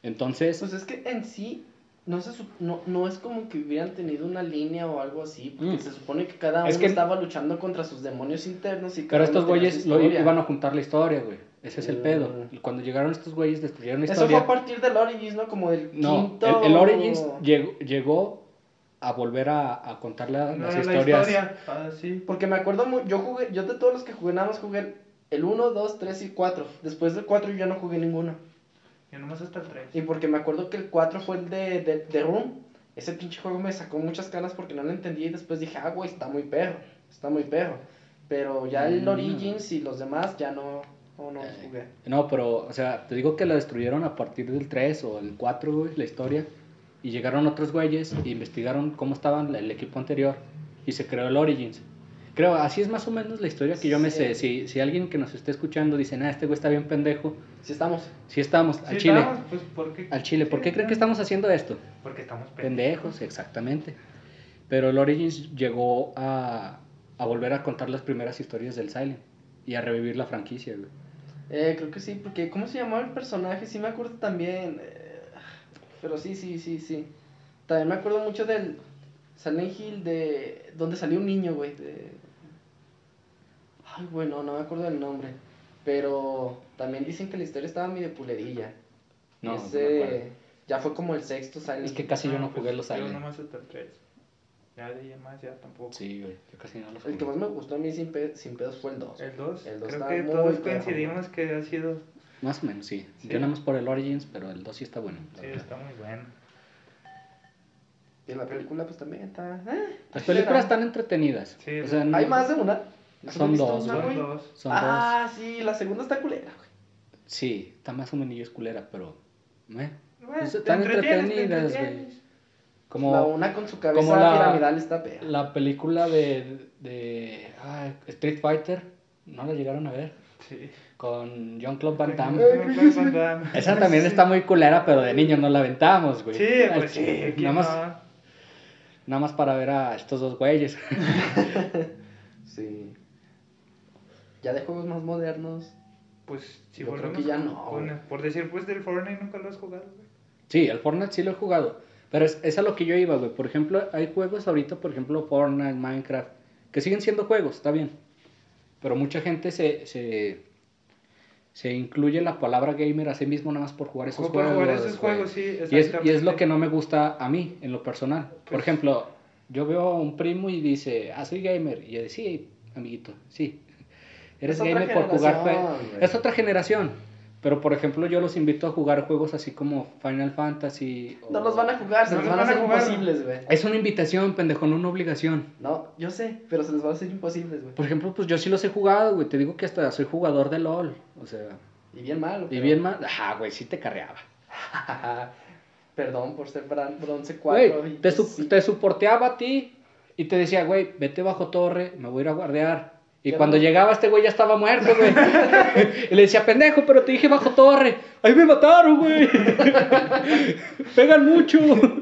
Entonces, Pues es que en sí, no, se, no, no es como que hubieran tenido una línea o algo así, porque Mm. se supone que cada Es uno que- estaba luchando contra sus demonios internos y cada pero estos güeyes lo historia. iban a juntar la historia, güey. Ese es el Mm. pedo. Y cuando llegaron estos güeyes, destruyeron la Eso fue historia. a partir del Origins, ¿no? Como del No, quinto... el, el Origins llegó, llegó a volver a, a contar la- No las era la historias. historia. Ah, sí. Porque me acuerdo, mu- yo jugué, yo de todos los que jugué, nada más jugué el 1, 2, 3 y 4. Después del 4 yo ya no jugué ninguno. Yo nomás hasta el 3. Y porque me acuerdo que el 4 fue el de, de, de Room. Ese pinche juego me sacó muchas ganas porque no lo entendía y después dije, ah, güey, está muy perro, está muy perro. Pero ya el Mm. Origins y los demás ya no, no, no Eh, jugué. No, pero, o sea, te digo que la destruyeron a partir del 3 o el 4, güey, la historia. Y llegaron otros güeyes e investigaron cómo estaba el equipo anterior. Y se creó el Origins. Creo, así es más o menos la historia que yo me sé. Si, si alguien que nos esté escuchando dice, nah, este güey está bien pendejo. Sí estamos. Sí estamos, al Chile. pues, ¿por qué? Al Chile. ¿Por qué creen que estamos haciendo esto? Porque estamos Pendejos, exactamente. Pero el Origins llegó a, a volver a contar las primeras historias del Silent. Y a revivir la franquicia, güey. Eh, creo que sí, porque ¿cómo se llamaba el personaje? Sí me acuerdo también. eh, pero sí, sí, sí, sí. También me acuerdo mucho del Silent Hill de... Donde salió un niño, güey. De... Ay, bueno, no me acuerdo del nombre. Pero también dicen que la historia estaba medio puledilla. No, no me Ese acuerdo. ya fue como el sexto Silent Es que casi yo no pues, jugué los Yo Silent. nomás hasta el 3. Ya de ahí más, ya tampoco. Sí, güey. Yo casi no los El que jugué. más me gustó a mí sin, pe- sin pedos fue el 2. El 2. El dos Creo está que muy todos coincidimos que ha sido. Más o menos, sí. Sí. Yo nada más por el Origins, pero el 2 sí está bueno. Sí, está muy bueno. Y la película pues también está... eh, Las películas están entretenidas. Sí, o sea, hay no- Hay más de una. Son dos, una, güey. Son güey. dos. Son ah, sí, la segunda está culera, güey. Sí, está más o menos culera, pero. eh, Bueno, pues están entretenidas, güey. Como la una con su cabeza como la- piramidal está pea. la película de, de ay, Street Fighter, ¿no la llegaron a ver? Sí. Con Damme. Jean-Claude Van Damme. Esa también está muy culera, pero de niños no la aventamos, güey. Sí, pues sí. chile, ¿quién Nada más, no? Nada más para ver a estos dos güeyes. Sí. Ya de juegos más modernos. Pues si Yo creo que ya no, por decir, pues del Fortnite nunca lo has jugado, güey. Sí, el Fortnite sí lo he jugado. Pero es, es a lo que yo iba, güey. Por ejemplo, hay juegos ahorita, por ejemplo, Fortnite, Minecraft, que siguen siendo juegos, está bien. Pero mucha gente se, se, se incluye la palabra gamer a sí mismo nada más por jugar esos Por juegos. jugar esos güey. juegos, sí, Y es, y es lo que no me gusta a mí, en lo personal. Por Pues- ejemplo, yo veo a un primo y dice, ah, soy gamer. Y yo digo, sí, amiguito, sí. Eres gamer por jugar generación, jue- güey. Es otra generación. Pero, por ejemplo, yo los invito a jugar juegos así como Final Fantasy. o- No los van a jugar, se No les los van a van a hacer jugar. imposibles, güey. Es una invitación, pendejo, no una obligación. No, yo sé, pero se les va a hacer imposibles, güey. Por ejemplo, pues yo sí los he jugado, güey. Te digo que hasta soy jugador de LOL. O sea, Y bien malo. y pero- bien más. Ajá, güey, sí te carreaba. Perdón por ser bronce 4. Güey, te, su- te soporteaba a ti y te decía, güey, vete bajo torre, me voy a ir a guardear. Y Ya cuando no. llegaba este güey ya estaba muerto, güey. y le decía, pendejo, pero te dije bajo torre. Ahí me mataron, güey. Pegan mucho.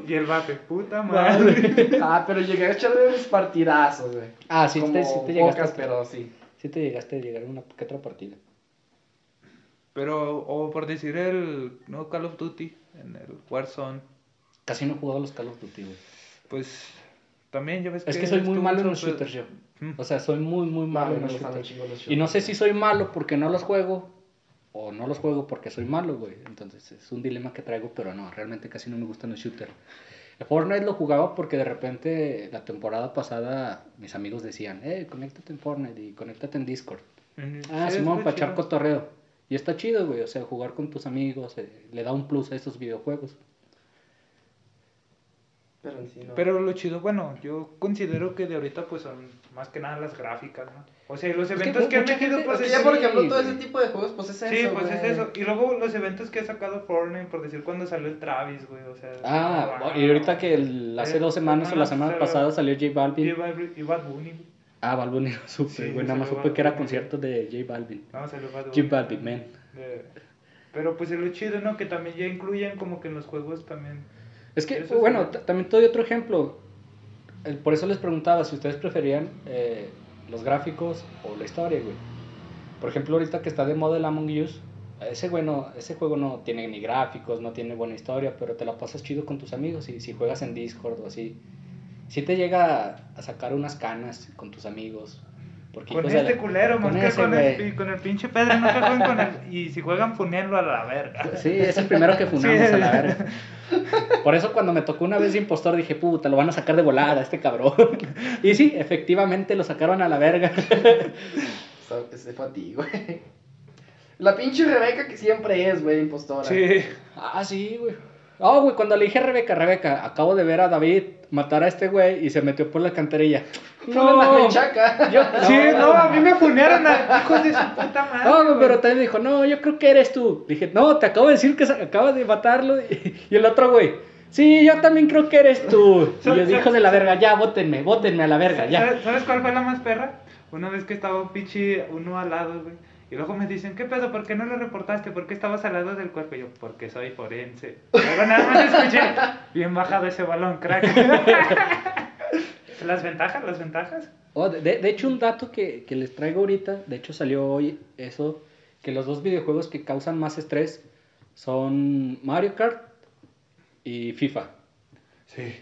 Y el vape, puta madre. Ah, pero llegué a echarle unos partidazos, güey. Ah, sí, Como te, sí te llegaste. pocas, pero sí. Sí te llegaste a llegar a una que otra partida. Pero, o por decir el no Call of Duty, en el Warzone, Casi no he jugado los Call of Duty, güey. pues también ya ves Es que soy muy malo en los súper- shooters yo. Mm. O sea, soy muy, muy malo en los shooters. Y no sé si soy malo porque no los juego o no los juego porque soy malo, güey. Entonces es un dilema que traigo, pero no, realmente casi no me gustan los shooters. El Fortnite lo jugaba porque de repente la temporada pasada mis amigos decían, eh, conéctate en Fortnite y conéctate en Discord. Mm, Ah, sí, Simón, para echar cotorreo. Y está chido, güey. O sea, jugar con tus amigos eh, le da un plus a estos videojuegos. Pero en sí no. Pero lo chido, bueno, yo considero que de ahorita pues son más que nada las gráficas, ¿no? O sea, y los Es que eventos que, han metido pues Es ya, por sí, ejemplo, todo ese tipo de juegos, pues es eso. Sí, pues es eso. Y luego los eventos que ha sacado Fortnite, por decir cuando salió el Travis, güey, o sea... Ah, no, y ahorita que el- hace Eh, dos semanas o la semana salió- pasada salió J Y Balvin. Y Bad Bunny, güey. Ah, Bad Bunny Sí, güey. Nada más supe Bad que era concierto de J Balvin. No, salió Bad J Balvin, man. De- Pero pues es lo chido, ¿no? Que también ya incluyen como que en los juegos también... Es que, Eso bueno, también te doy otro ejemplo. El- por eso les preguntaba si ustedes preferían eh, los gráficos o la historia, güey. Por ejemplo, ahorita que está de moda el Among Us, ese, güey no- ese juego no tiene ni gráficos, no tiene buena historia, pero te la pasas chido con tus amigos. Y si juegas en Discord o así, si te llega a sacar unas canas con tus amigos. Porque Con este la- culero, con más que ese, con el, con el pinche Pedro, no que jueguen con el... Y si juegan, funenlo a la verga. Sí, es el primero que funamos Sí. a la verga. Por eso cuando me tocó una vez de impostor dije, puta, lo van a sacar de volada este cabrón. Y sí, efectivamente lo sacaron a la verga. Ese fue a ti, güey. La pinche Rebeca que siempre es, güey, impostora. Sí. Ah, sí, güey. Oh, güey, cuando le dije a Rebeca, Rebeca, acabo de ver a David matar a este güey y se metió por la canterilla. No, la. Yo- Sí, no, no, a mí me funearon a hijos de su puta madre. No, güey, pero también dijo, no, yo creo que eres tú. Dije, no, te acabo de decir que acabas de matarlo. Y, el otro, güey, sí, yo también creo que eres tú. Y yo dije, hijos de la verga, ya, bótenme, bótenme a la verga, ya. ¿Sabes, cuál fue la más perra? Una vez que estaba un pinche uno al lado, güey. Y luego me dicen, ¿qué pedo? ¿Por qué no lo reportaste? ¿Por qué estabas al lado del cuerpo? Y yo, porque soy forense. Luego nada más escuché, bien bajado ese balón, crack. las ventajas, las ventajas. Oh, de, de hecho, un dato que, que les traigo ahorita, de hecho salió hoy eso, que los dos videojuegos que causan más estrés son Mario Kart y FIFA. Sí.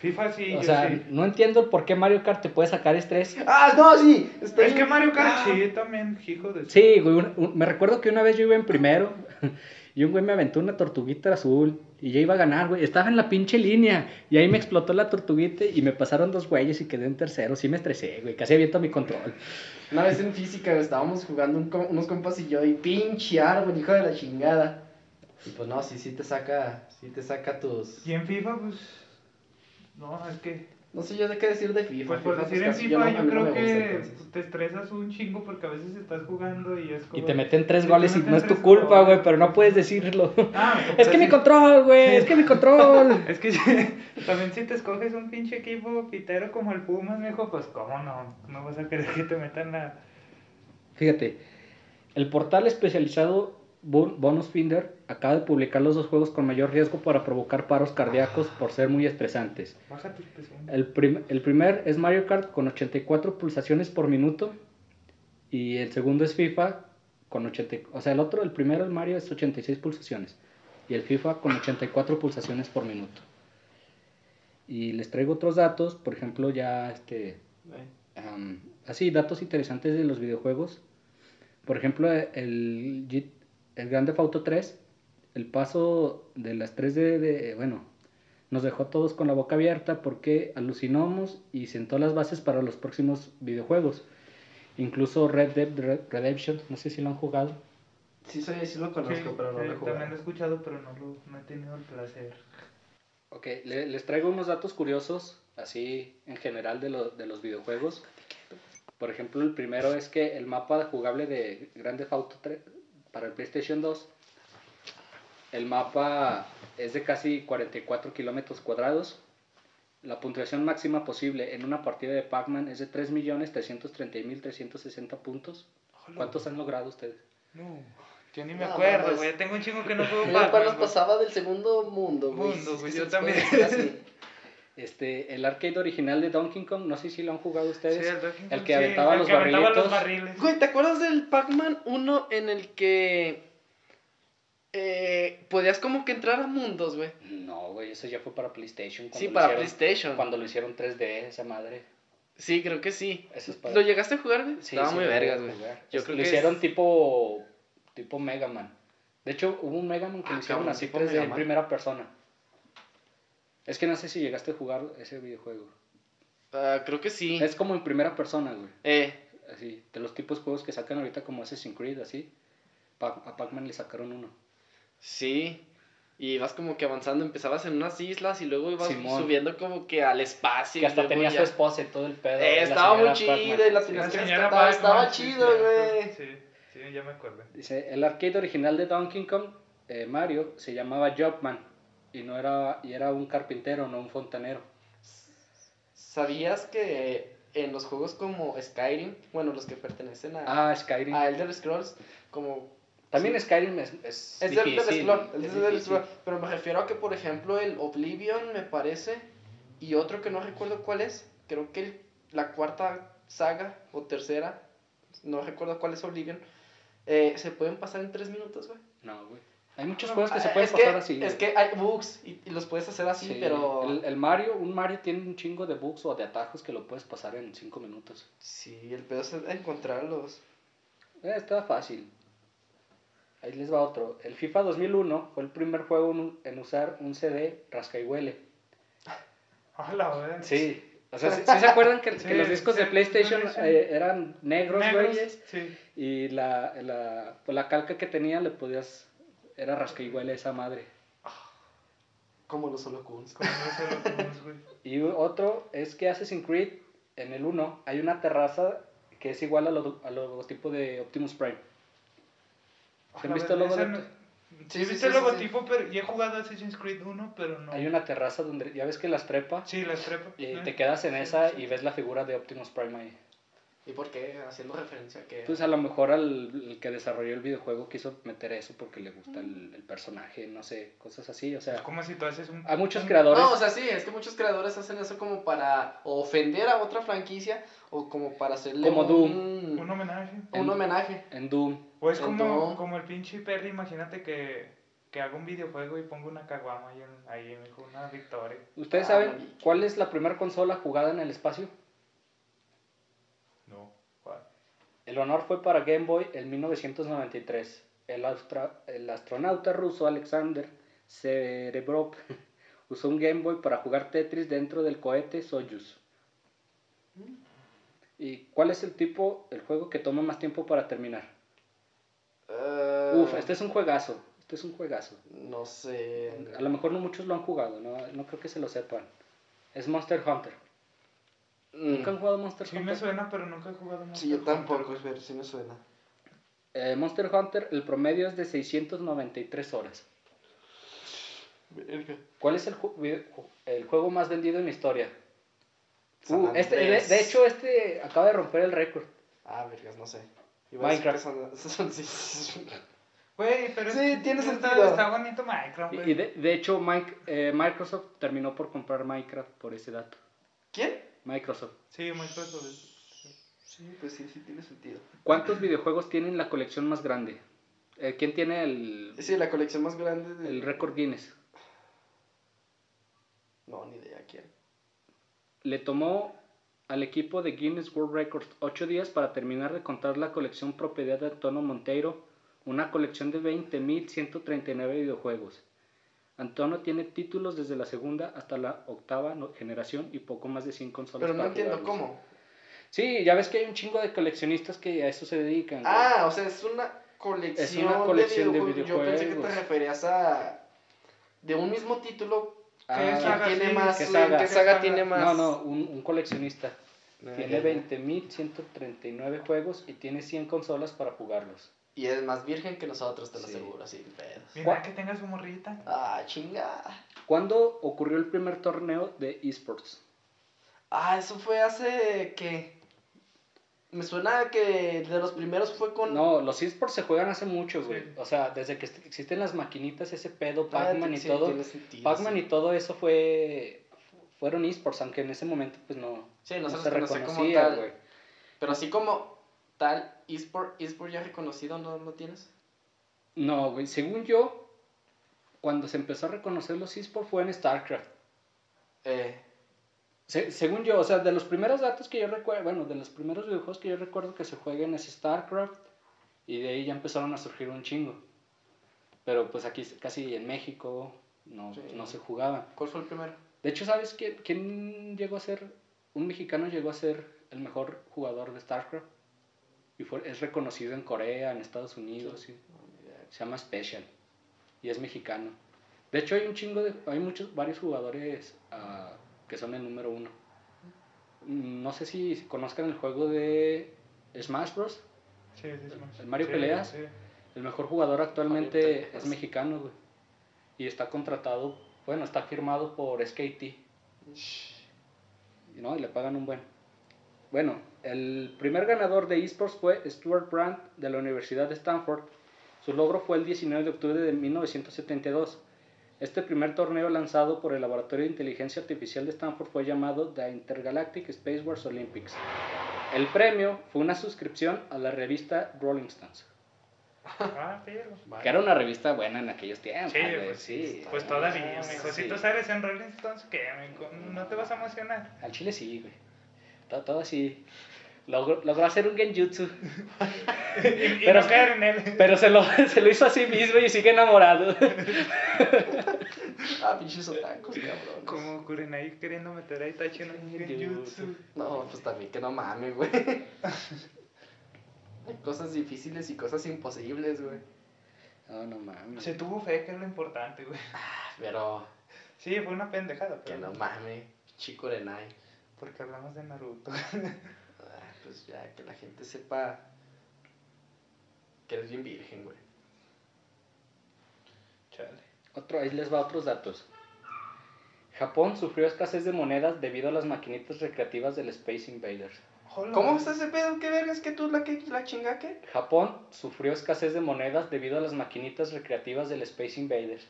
FIFA sí, o yo sea, sí. no entiendo el por qué Mario Kart te puede sacar estrés. Ah, no, sí. Es que. Mario Kart Ah. sí, también, hijo de... Sí, güey, un- un- me recuerdo que una vez yo iba en primero y un güey me aventó una tortuguita azul y ya iba a ganar, güey. Estaba en la pinche línea y ahí me explotó la tortuguita y me pasaron dos güeyes y quedé en tercero. Sí me estresé, güey, casi aviento mi control. Una vez en física güey, estábamos jugando un unos compas y yo y pinche árbol, hijo de la chingada. Y pues no, sí, sí te saca, sí te saca tus... Y en FIFA, pues... No, es que... No sé yo de qué decir de FIFA. Pues por FIFA, decir en FIFA, no- yo no creo gusta, que entonces. te estresas un chingo porque a veces estás jugando y es como... Y te meten tres te goles y meten no es tu culpa, güey, pero no puedes decirlo. Ah, Es que mi control, güey, es que mi control. Es que también si te escoges un pinche equipo pitero como el Pumas, mijo, pues cómo no, no vas a querer que te metan la... Fíjate, el portal especializado Bon- Bonus Finder acaba de publicar los dos juegos con mayor riesgo para provocar paros cardíacos por ser muy estresantes. El, prim- el primer es Mario Kart con 84 pulsaciones por minuto y el segundo es FIFA con 80, o sea, el otro, el primero, el Mario es 86 pulsaciones y el FIFA con 84 pulsaciones por minuto. Y les traigo otros datos, por ejemplo, ya este así, datos interesantes de los videojuegos. Por ejemplo, el, el Grand Theft Auto 3, el paso de las 3 de, de- bueno, nos dejó a todos con la boca abierta porque alucinamos y sentó las bases para los próximos videojuegos. Incluso Red Dead Red- Redemption, no sé si lo han jugado. Sí, sí, sí lo conozco, Sí, pero no sí, lo he jugado. También lo he escuchado, pero no, lo, no he tenido el placer. Ok, le- les traigo unos datos curiosos, así en general de, lo- de los videojuegos. Por ejemplo, el primero es que el mapa jugable de Grand Theft Auto 3 para el PlayStation 2, el mapa es de casi 44 kilómetros cuadrados. La puntuación máxima posible en una partida de Pac-Man es de 3.330.360 puntos. ¿Cuántos han logrado ustedes? No, yo ni me No, acuerdo, mames. güey. Tengo un chingo que no juego Mi papá nos Pac-Man, pasaba del segundo mundo, güey. Mundo, güey, que yo también. Este, el arcade original de Donkey Kong, no sé si lo han jugado ustedes. Sí, el Donkey el Kong, que sí, aventaba el los que aventaba los barriles. Güey, ¿te acuerdas del Pac-Man 1 en el que eh, podías como que entrar a mundos, güey? No, güey, eso ya fue para PlayStation. Sí, para hicieron- PlayStation. Cuando lo hicieron 3D, esa madre. Sí, creo que sí. Eso es para- ¿Lo llegaste a jugar, güey? Sí, Estaba sí, muy vergas, güey. jugar. Yo Es- creo lo que hicieron es- tipo tipo Mega Man. De hecho, hubo un Mega Man que Ah, lo hicieron cabrón, así tipo 3D Mega en primera persona. Es que no sé si llegaste a jugar ese videojuego. Ah, creo que sí. Es como en primera persona, güey. Eh, Así, de los tipos de juegos que sacan ahorita como Assassin's Creed, así. Pa- a Pac-Man le sacaron uno. Sí. Y ibas como que avanzando, empezabas en unas islas y luego ibas Simón. subiendo como que al espacio. Que hasta tenía ya- su esposa y todo el pedo. Eh, estaba muy señora chido y la señora Pac-Man, estaba sí, chido, güey. Sí, sí, ya me acordé. Dice, el arcade original de Donkey Kong, eh, Mario, se llamaba Jobman. Y, no era, y era un carpintero, no un fontanero. ¿Sabías que en los juegos como Skyrim, bueno, los que pertenecen a, Ah, Skyrim. a Elder Scrolls, como También Skyrim es, es, Es del difícil, Scroll, el es del. Scroll, pero me refiero a que, por ejemplo, el Oblivion, me parece, y otro que no recuerdo cuál es, creo que el- la cuarta saga o tercera, no recuerdo cuál es Oblivion, eh, se pueden pasar en tres minutos, güey. No, güey. Hay muchos juegos que se Ah, pueden es pasar que, así. Es que hay bugs y, y los puedes hacer así, Sí, pero... El, el Mario, un Mario tiene un chingo de bugs o de atajos que lo puedes pasar en 5 minutos. Sí, el pedo es encontrarlos. Eh, está fácil. Ahí les va otro. El FIFA 2001 fue el primer juego en, usar un CD rasca y huele. A la verga. Sí. O sea, ¿sí, sí se acuerdan que, los discos sí, de PlayStation eh, eran negros, güeyes? Sí. Y la, la, pues la calca que tenía le podías... Era rasca y huele esa madre. Como los holocuns. Como no sé lo que es, güey. Y otro es que Assassin's Creed, en el 1, hay una terraza que es igual a lo- al logotipo de Optimus Prime. ¿Han visto el verga, logo esa de- no- Sí, he visto sí, el sí, logotipo, pero y he jugado Assassin's Creed 1, pero no. Hay una terraza donde ya ves que las trepa Sí, las trepas. y ¿eh? te quedas en Sí, esa sí. y ves la figura de Optimus Prime ahí. ¿Y por qué? Haciendo referencia a que... Pues a lo mejor al el que desarrolló el videojuego quiso meter eso porque le gusta el, el personaje, no sé, cosas así. O sea, Es como si tú haces un. hay muchos creadores. No, o sea, sí, es que muchos creadores hacen eso como para ofender a otra franquicia o como para hacerle Como un, Un homenaje. un homenaje. En Doom. O es En como, Doom. como el pinche Perry, imagínate que, que haga un videojuego y ponga una caguama ahí, en, ahí me dijo, una victoria. ¿Ustedes Ah, saben Vicky. cuál es la primera consola jugada en el espacio? No, ¿cuál? El honor fue para Game Boy en 1993. El, austra- el astronauta ruso Alexander Serebrov usó un Game Boy para jugar Tetris dentro del cohete Soyuz. ¿Y cuál es el tipo, el juego que toma más tiempo para terminar? Eh, Uf, este es un juegazo. Este es un juegazo. No sé. A lo mejor no muchos lo han jugado, no, no creo que se lo sepan. Es Monster Hunter. Mm. ¿Nunca han jugado Monster Sí Hunter? me suena, pero nunca he jugado Monster Sí, yo Hunter, tampoco, güey. pero sí me suena. Eh, Monster Hunter, el promedio es de 693 horas. Verga. ¿Cuál es el, ju- el juego más vendido en la historia? Uh, este, de, hecho, este acaba de romper el récord. Ah, vergas, no sé. Iba Minecraft. son- sí, sí. Güey, pero Sí, es- tiene está, sentido. Está bonito Minecraft, Y, güey. y de, de hecho, Mike- eh, Microsoft terminó por comprar Minecraft por ese dato. ¿Quién? Microsoft. Sí, Microsoft. Sí, pues sí, sí tiene sentido. ¿Cuántos videojuegos tienen la colección más grande? Eh, ¿Quién tiene el, Sí, la colección más grande de... el récord Guinness? No, ni idea quién. Le tomó al equipo de Guinness World Records 8 días para terminar de contar la colección propiedad de Antonio Monteiro, una colección de 20.139 videojuegos. Antonio tiene títulos desde la segunda hasta la octava no- generación y poco más de 100 consolas. Pero no para entiendo jugarlos. cómo. Sí, ya ves que hay un chingo de coleccionistas que a eso se dedican. güey. Ah, o sea, es una colección, Es una colección de videojuegos. Yo pensé que te referías a... De un mismo título, Ah, ¿Qué ¿quién saga? tiene sí, más? ¿qué ¿Qué saga? saga, ¿Qué saga? tiene más? No, no, un, un coleccionista. No, Tiene ya, ya. 20.139 juegos y tiene 100 consolas para jugarlos. Y es más virgen que nosotros, te lo Sí. aseguro, sin pedos. Mira que tenga su morrita. Ah, chingada. ¿Cuándo ocurrió el primer torneo de esports? Ah, eso fue hace que... Me suena que de los primeros fue con... No, los esports se juegan hace mucho, güey. Sí. O sea, desde que existen las maquinitas, ese pedo, Ah, Pac-Man y sí, todo. Pac-Man sí. y todo eso fue fueron esports, aunque en ese momento pues no, Sí, no, no se se reconocía, güey. Pero así como tal, eSport, eSport ya reconocido, ¿no lo tienes? No, güey, según yo, cuando se empezó a reconocer los esports fue en StarCraft. Eh, Se- según yo, o sea, de los primeros datos que yo recuerdo, bueno, de los primeros videojuegos que yo recuerdo que se jueguen es StarCraft y de ahí ya empezaron a surgir un chingo. Pero pues aquí casi en México no, Sí. no se jugaban. ¿Cuál fue el primero? De hecho, ¿sabes quién, quién llegó a ser? Un mexicano llegó a ser el mejor jugador de StarCraft. Y fue, es reconocido en Corea, en Estados Unidos. y- se llama Special. Y es mexicano. De hecho, hay un chingo de. Hay muchos, varios jugadores ah, que son el número uno. No sé si conozcan el juego de Smash Bros. Sí, sí, más. ¿El Mario Sí, Peleas? sí. El mejor jugador actualmente es mexicano, güey. Y está contratado, bueno, está firmado por SKT. Y, ¿no? y le pagan un buen. Bueno, el primer ganador de esports fue Stuart Brandt de la Universidad de Stanford. Su logro fue el 19 de octubre de 1972. Este primer torneo lanzado por el Laboratorio de Inteligencia Artificial de Stanford fue llamado The Intergalactic Space Wars Olympics. El premio fue una suscripción a la revista Rolling Stones, Ah, pero. Vale. que era una revista buena en aquellos tiempos. Sí, güey, pues, sí. Pues todavía, mijo. Sí. Si tú sales en Rolling Stones, ¿qué, mijo? ¿No te vas a emocionar? Al chile sí, güey. Todo, todo así. Logró, logró hacer un genjutsu. Y, y Pero- no caer en él. Pero se lo, se lo hizo a sí mismo y sigue enamorado. Ah, pinches otakus, cabrón. Como Kurenai queriendo meter a Itachi en un genjutsu. No, pues también que no mames, güey. Hay cosas difíciles y cosas imposibles, güey. No, no mames. Se tuvo fe, que es lo importante, güey. Pero Sí, fue una pendejada, que pero no mames, chico Renai. Porque hablamos de Naruto. Ah, Pues ya, que la gente sepa que eres bien virgen, güey. Chale. Otro, ahí les va otros datos. Japón sufrió escasez de monedas debido a las maquinitas recreativas del Space Invaders. Hola. ¿Cómo está ese pedo? ¿Qué vergas que tú la, que, la chinga qué? Japón sufrió escasez de monedas debido a las maquinitas recreativas del Space Invaders.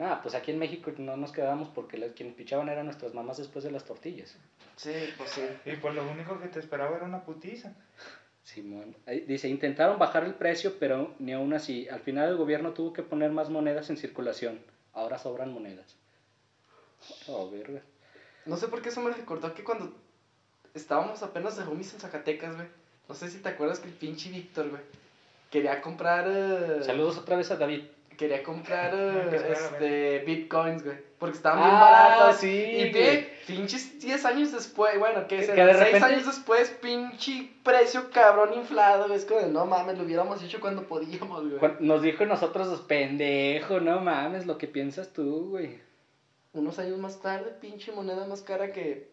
Nada, pues aquí en México no nos quedamos porque las, quienes pichaban eran nuestras mamás después de las tortillas. Sí, pues sí. Y pues lo único que te esperaba era una putiza. Simón. Dice, intentaron bajar el precio, pero ni aún así. Al final el gobierno tuvo que poner más monedas en circulación. Ahora sobran monedas. Oh, verga. No sé por qué eso me recordó que cuando estábamos apenas de homies en Zacatecas, güey. No sé si te acuerdas que el pinche Víctor, güey, quería comprar. eh, Saludos otra vez a David. Quería comprar este, bitcoins, güey. Porque estaban bien Ah, baratos. sí, Y ve, pinches 10 años después, bueno, ¿qué de 6 repente- años después, pinche precio cabrón inflado. güey. Es como de, no mames, lo hubiéramos hecho cuando podíamos, güey. Nos dijo nosotros los pendejos, no mames, lo que piensas tú, güey. Unos años más tarde, pinche moneda más cara que.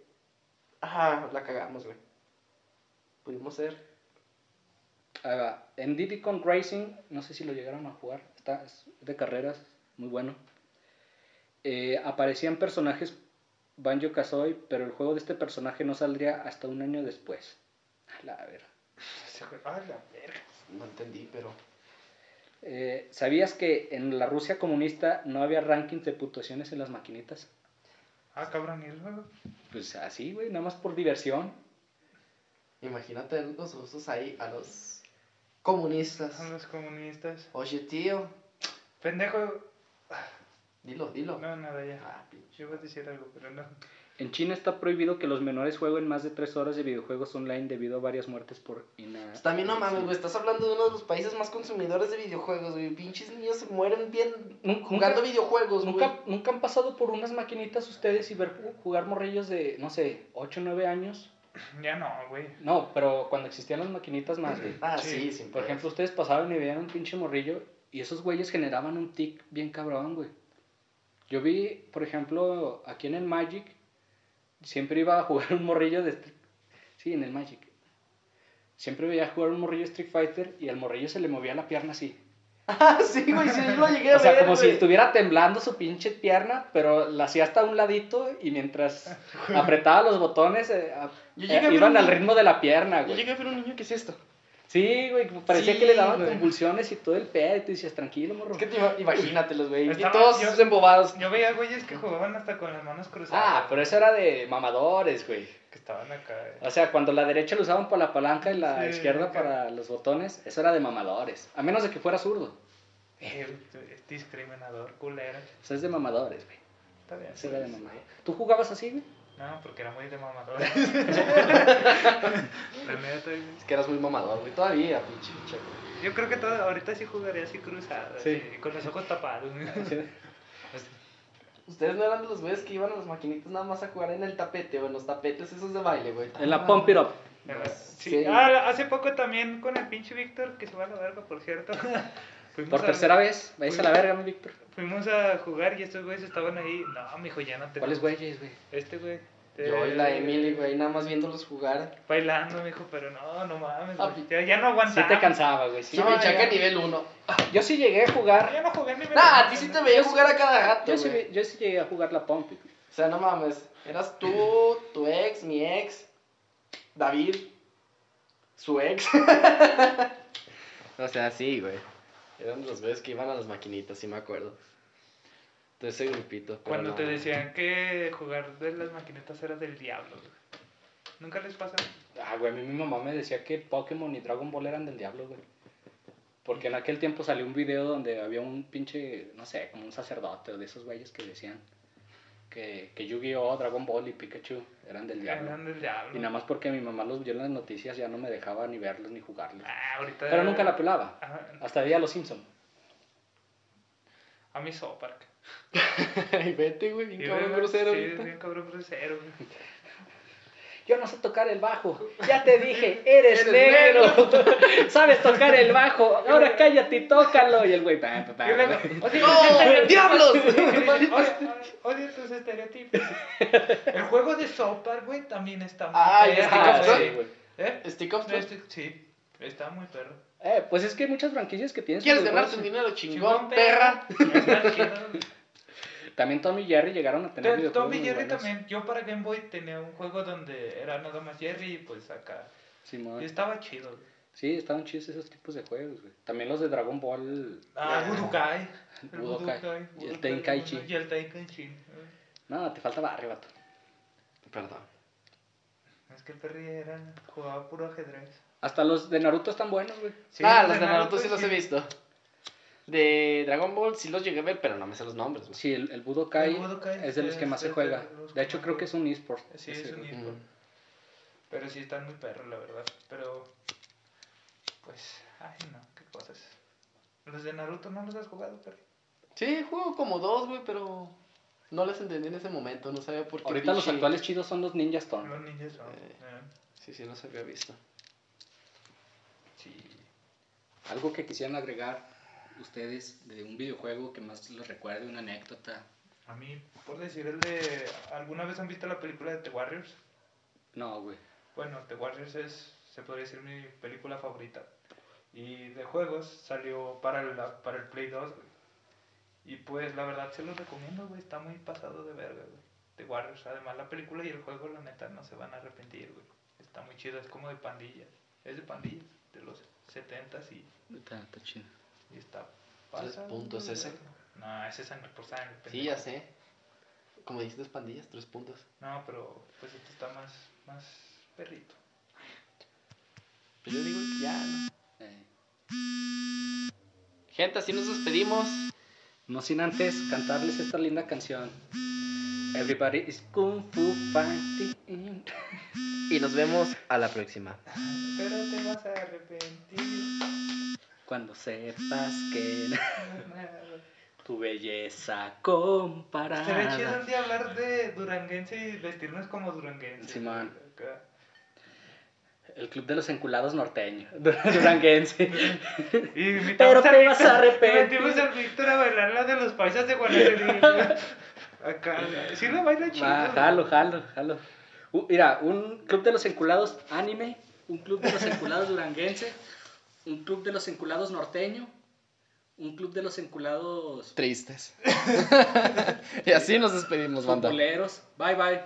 Ah, la cagamos, güey. Pudimos ser. Ahí va. En Diddy Kong Racing, no sé si lo llegaron a jugar, está es de carreras, muy bueno. Eh, aparecían personajes Banjo Kazooie, pero el juego de este personaje no saldría hasta un año después. A la ver. Ah, la verga. No entendí, pero. Eh, ¿Sabías que en la Rusia comunista no había rankings de puntuaciones en las maquinitas? Ah, cabrón, ¿y el juego? Pues así, güey, nada más por diversión. Imagínate los usos ahí a los comunistas. Son los comunistas. Oye, tío. Pendejo. Dilo, dilo. No, nada, ya. Ah, pinche. Yo iba a decir algo, pero no. En China está prohibido que los menores jueguen más de tres horas de videojuegos online debido a varias muertes por ina... Pues también no mames, güey. Estás hablando de uno de los países más consumidores de videojuegos, güey. Pinches niños se mueren bien jugando nunca- videojuegos, güey. ¿Nunca, ¿Nunca han pasado por unas maquinitas ustedes y ver ju- jugar morrillos de, no sé, 8 o 9 años? Ya no, güey. No, pero cuando existían las maquinitas más, güey. Ah, Sí. sí, Por ejemplo, ustedes pasaban y veían un pinche morrillo y esos güeyes generaban un tic bien cabrón, güey. Yo vi, por ejemplo, aquí en el Magic, siempre iba a jugar un morrillo de... Street- Sí, en el Magic. Siempre veía jugar un morrillo Street Fighter y al morrillo se le movía la pierna así. Ah, sí, güey, sí, yo lo llegué a O sea, ver, como si estuviera temblando su pinche pierna, pero la hacía hasta un ladito y mientras apretaba los botones eh, a- Yo eh, ver iban un al ritmo de la pierna, Yo güey. llegué a ver un niño que es esto. Sí, güey, parecía Sí, que le daban güey. convulsiones y todo el pedo y tú decías, tranquilo, morro. Es que te ima- imagínatelos, güey. Y todos yo- embobados. Yo veía güeyes que jugaban hasta con las manos cruzadas. Ah, pero eso era de mamadores, güey. Que estaban acá. eh. O sea, cuando la derecha lo usaban para la palanca y la Sí, izquierda acá. para los botones, eso era de mamadores. A menos de que fuera zurdo. Es discriminador, culero. Eso es de mamadores, güey. Está bien. Eso era de mamadores. ¿Tú jugabas así, güey? No, porque era muy de mamador. La neta, güey. Es que eras muy mamador, güey. Todavía, pinche pinche, güey. Yo creo que todo, ahorita sí jugaría así cruzado, Sí. así, con los ojos tapados. Ustedes no eran de los güeyes que iban a las maquinitas nada más a jugar en el tapete o en los tapetes esos de baile, güey. En la Pump It Up. Sí. sí. Ah, hace poco también con el pinche Víctor, que se va a la verga, por cierto. Fuimos Por a- tercera vez, vais a la verga, mi Víctor. Fuimos a jugar y estos güeyes estaban ahí. No, mijo, ya no te. ¿Cuáles güeyes, güey? Este güey. Yo y la Emily, güey, nada más viéndolos jugar. Bailando, mijo, pero no, no mames, Ah, güey. Ya, ya no Sí aguantaba. te cansaba, güey. Sí, Sí, No, me chaca ya- nivel 1. Yo sí llegué a Yo jugar. no jugué ni me Nah, a ti sí te veía jugar a cada rato, Yo sí, güey. yo sí llegué a jugar la Pump. O sea, no mames. Eras tú, tu ex, mi ex, David, su ex. o sea, sí, güey. Eran los güeyes que iban a las maquinitas, sí me acuerdo. De ese grupito. Cuando no. te decían que jugar de las maquinitas era del diablo, güey. Nunca les pasa. Ah, güey, a mí mi mamá me decía que Pokémon y Dragon Ball eran del diablo, güey. Porque en aquel tiempo salió un video donde había un pinche, no sé, como un sacerdote o de esos güeyes que decían que, que Yu-Gi-Oh, Dragon Ball y Pikachu eran del diablo. Eran del diablo. Y nada más porque mi mamá los vio en las noticias ya no me dejaba ni verlos ni jugarlos. Ah, ahorita. Pero nunca la pelaba. Ajá, Hasta veía Los Simpson. A mi South Park. Ay, vete, güey, bien cabrón grosero sí, bien cabrón grosero, güey. Yo no sé tocar el bajo. Ya te dije, eres, Eres negro. Sabes tocar el bajo. Ahora cállate y tócalo. Y el güey, luego, pa. oye, ¡No! ¡Diablos! Oye, tus estereotipos. El juego de South Park, güey, también está muy Stick Ah, sí, güey. ¿Eh? Stick Up Este- Sí, está muy perro. Eh, pues es que hay muchas franquicias que tienen sus ¿Quieres ganarte un dinero Chingón, perra? También Tom y Jerry llegaron a tener Tom videojuegos y muy Jerry buenos. también. Yo para Game Boy tenía un juego donde era nada más Jerry y pues acá. Simón. Y estaba chido. güey. Sí, estaban chidos esos tipos de juegos, güey. También los de Dragon Ball. Ah. Budokai. El Budokai. Y el Budokai, Tenkaichi. Y el Tenkaichi. No, te falta barrio, vato. Perdón. Es que el Perry era, jugaba puro ajedrez. Hasta los de Naruto están buenos, güey. Sí, ah, los de Naruto Naruto sí los he sí. visto. De Dragon Ball sí los llegué a ver, pero no me sé los nombres, güey. Sí, el, el Budokai, El Budokai es de los que más se juega. De hecho, creo que es un eSport. Sí, ese, es un eSport. Pero sí están muy perros, la verdad. Pero, pues, ay no, qué cosas. Los de Naruto no los has jugado, Perry. Sí, juego como dos, güey, pero no les entendí en ese momento, no sabía por qué. Ahorita los actuales chidos son los Ninja Storm. Los ninjas son. Eh. eh, Sí, sí, los había visto. sí. Algo que quisieran agregar ustedes de un videojuego que más les recuerde, una anécdota. A mí, por decir el de. ¿Alguna vez han visto la película de The Warriors? No, güey. Bueno, The Warriors es, se podría decir, mi película favorita. Y de juegos salió para el, para el Play 2, güey. Y pues la verdad se los recomiendo, güey. Está muy pasado de verga, güey. The Warriors. Además la película y el juego, la neta, no se van a arrepentir, güey. Está muy chido, es como de pandillas. Es de pandillas, de los 70s y, Está, está chido. Y está ¿Tres pasado puntos ese? No, ese es sangre por sangre. Sí, pendejo. ya sé. Como dijiste, pandillas, tres puntos. No, pero pues esto está más, más perrito. Pues yo digo que ya, ¿no? Eh, Gente, así nos despedimos. No sin antes cantarles esta linda canción. Everybody is Kung Fu fighting. Y nos vemos a la próxima. Pero te vas a arrepentir. Cuando sepas que tu belleza comparada. Sería chido un día hablar de duranguense y vestirnos como duranguense. Simón. Acá. El club de los enculados norteños. Duranguense. Y Pero te vas a arrepentir. Metimos al Víctor a bailar la de los paisas de Guanajuato. Acá, sí lo baila chido. Va, jalo, jalo, jalo. Uh, mira, un club de los enculados anime, un club de los enculados duranguense, un club de los enculados norteño, un club de los enculados Tristes. y así nos despedimos, banda. futboleros. Bye, bye.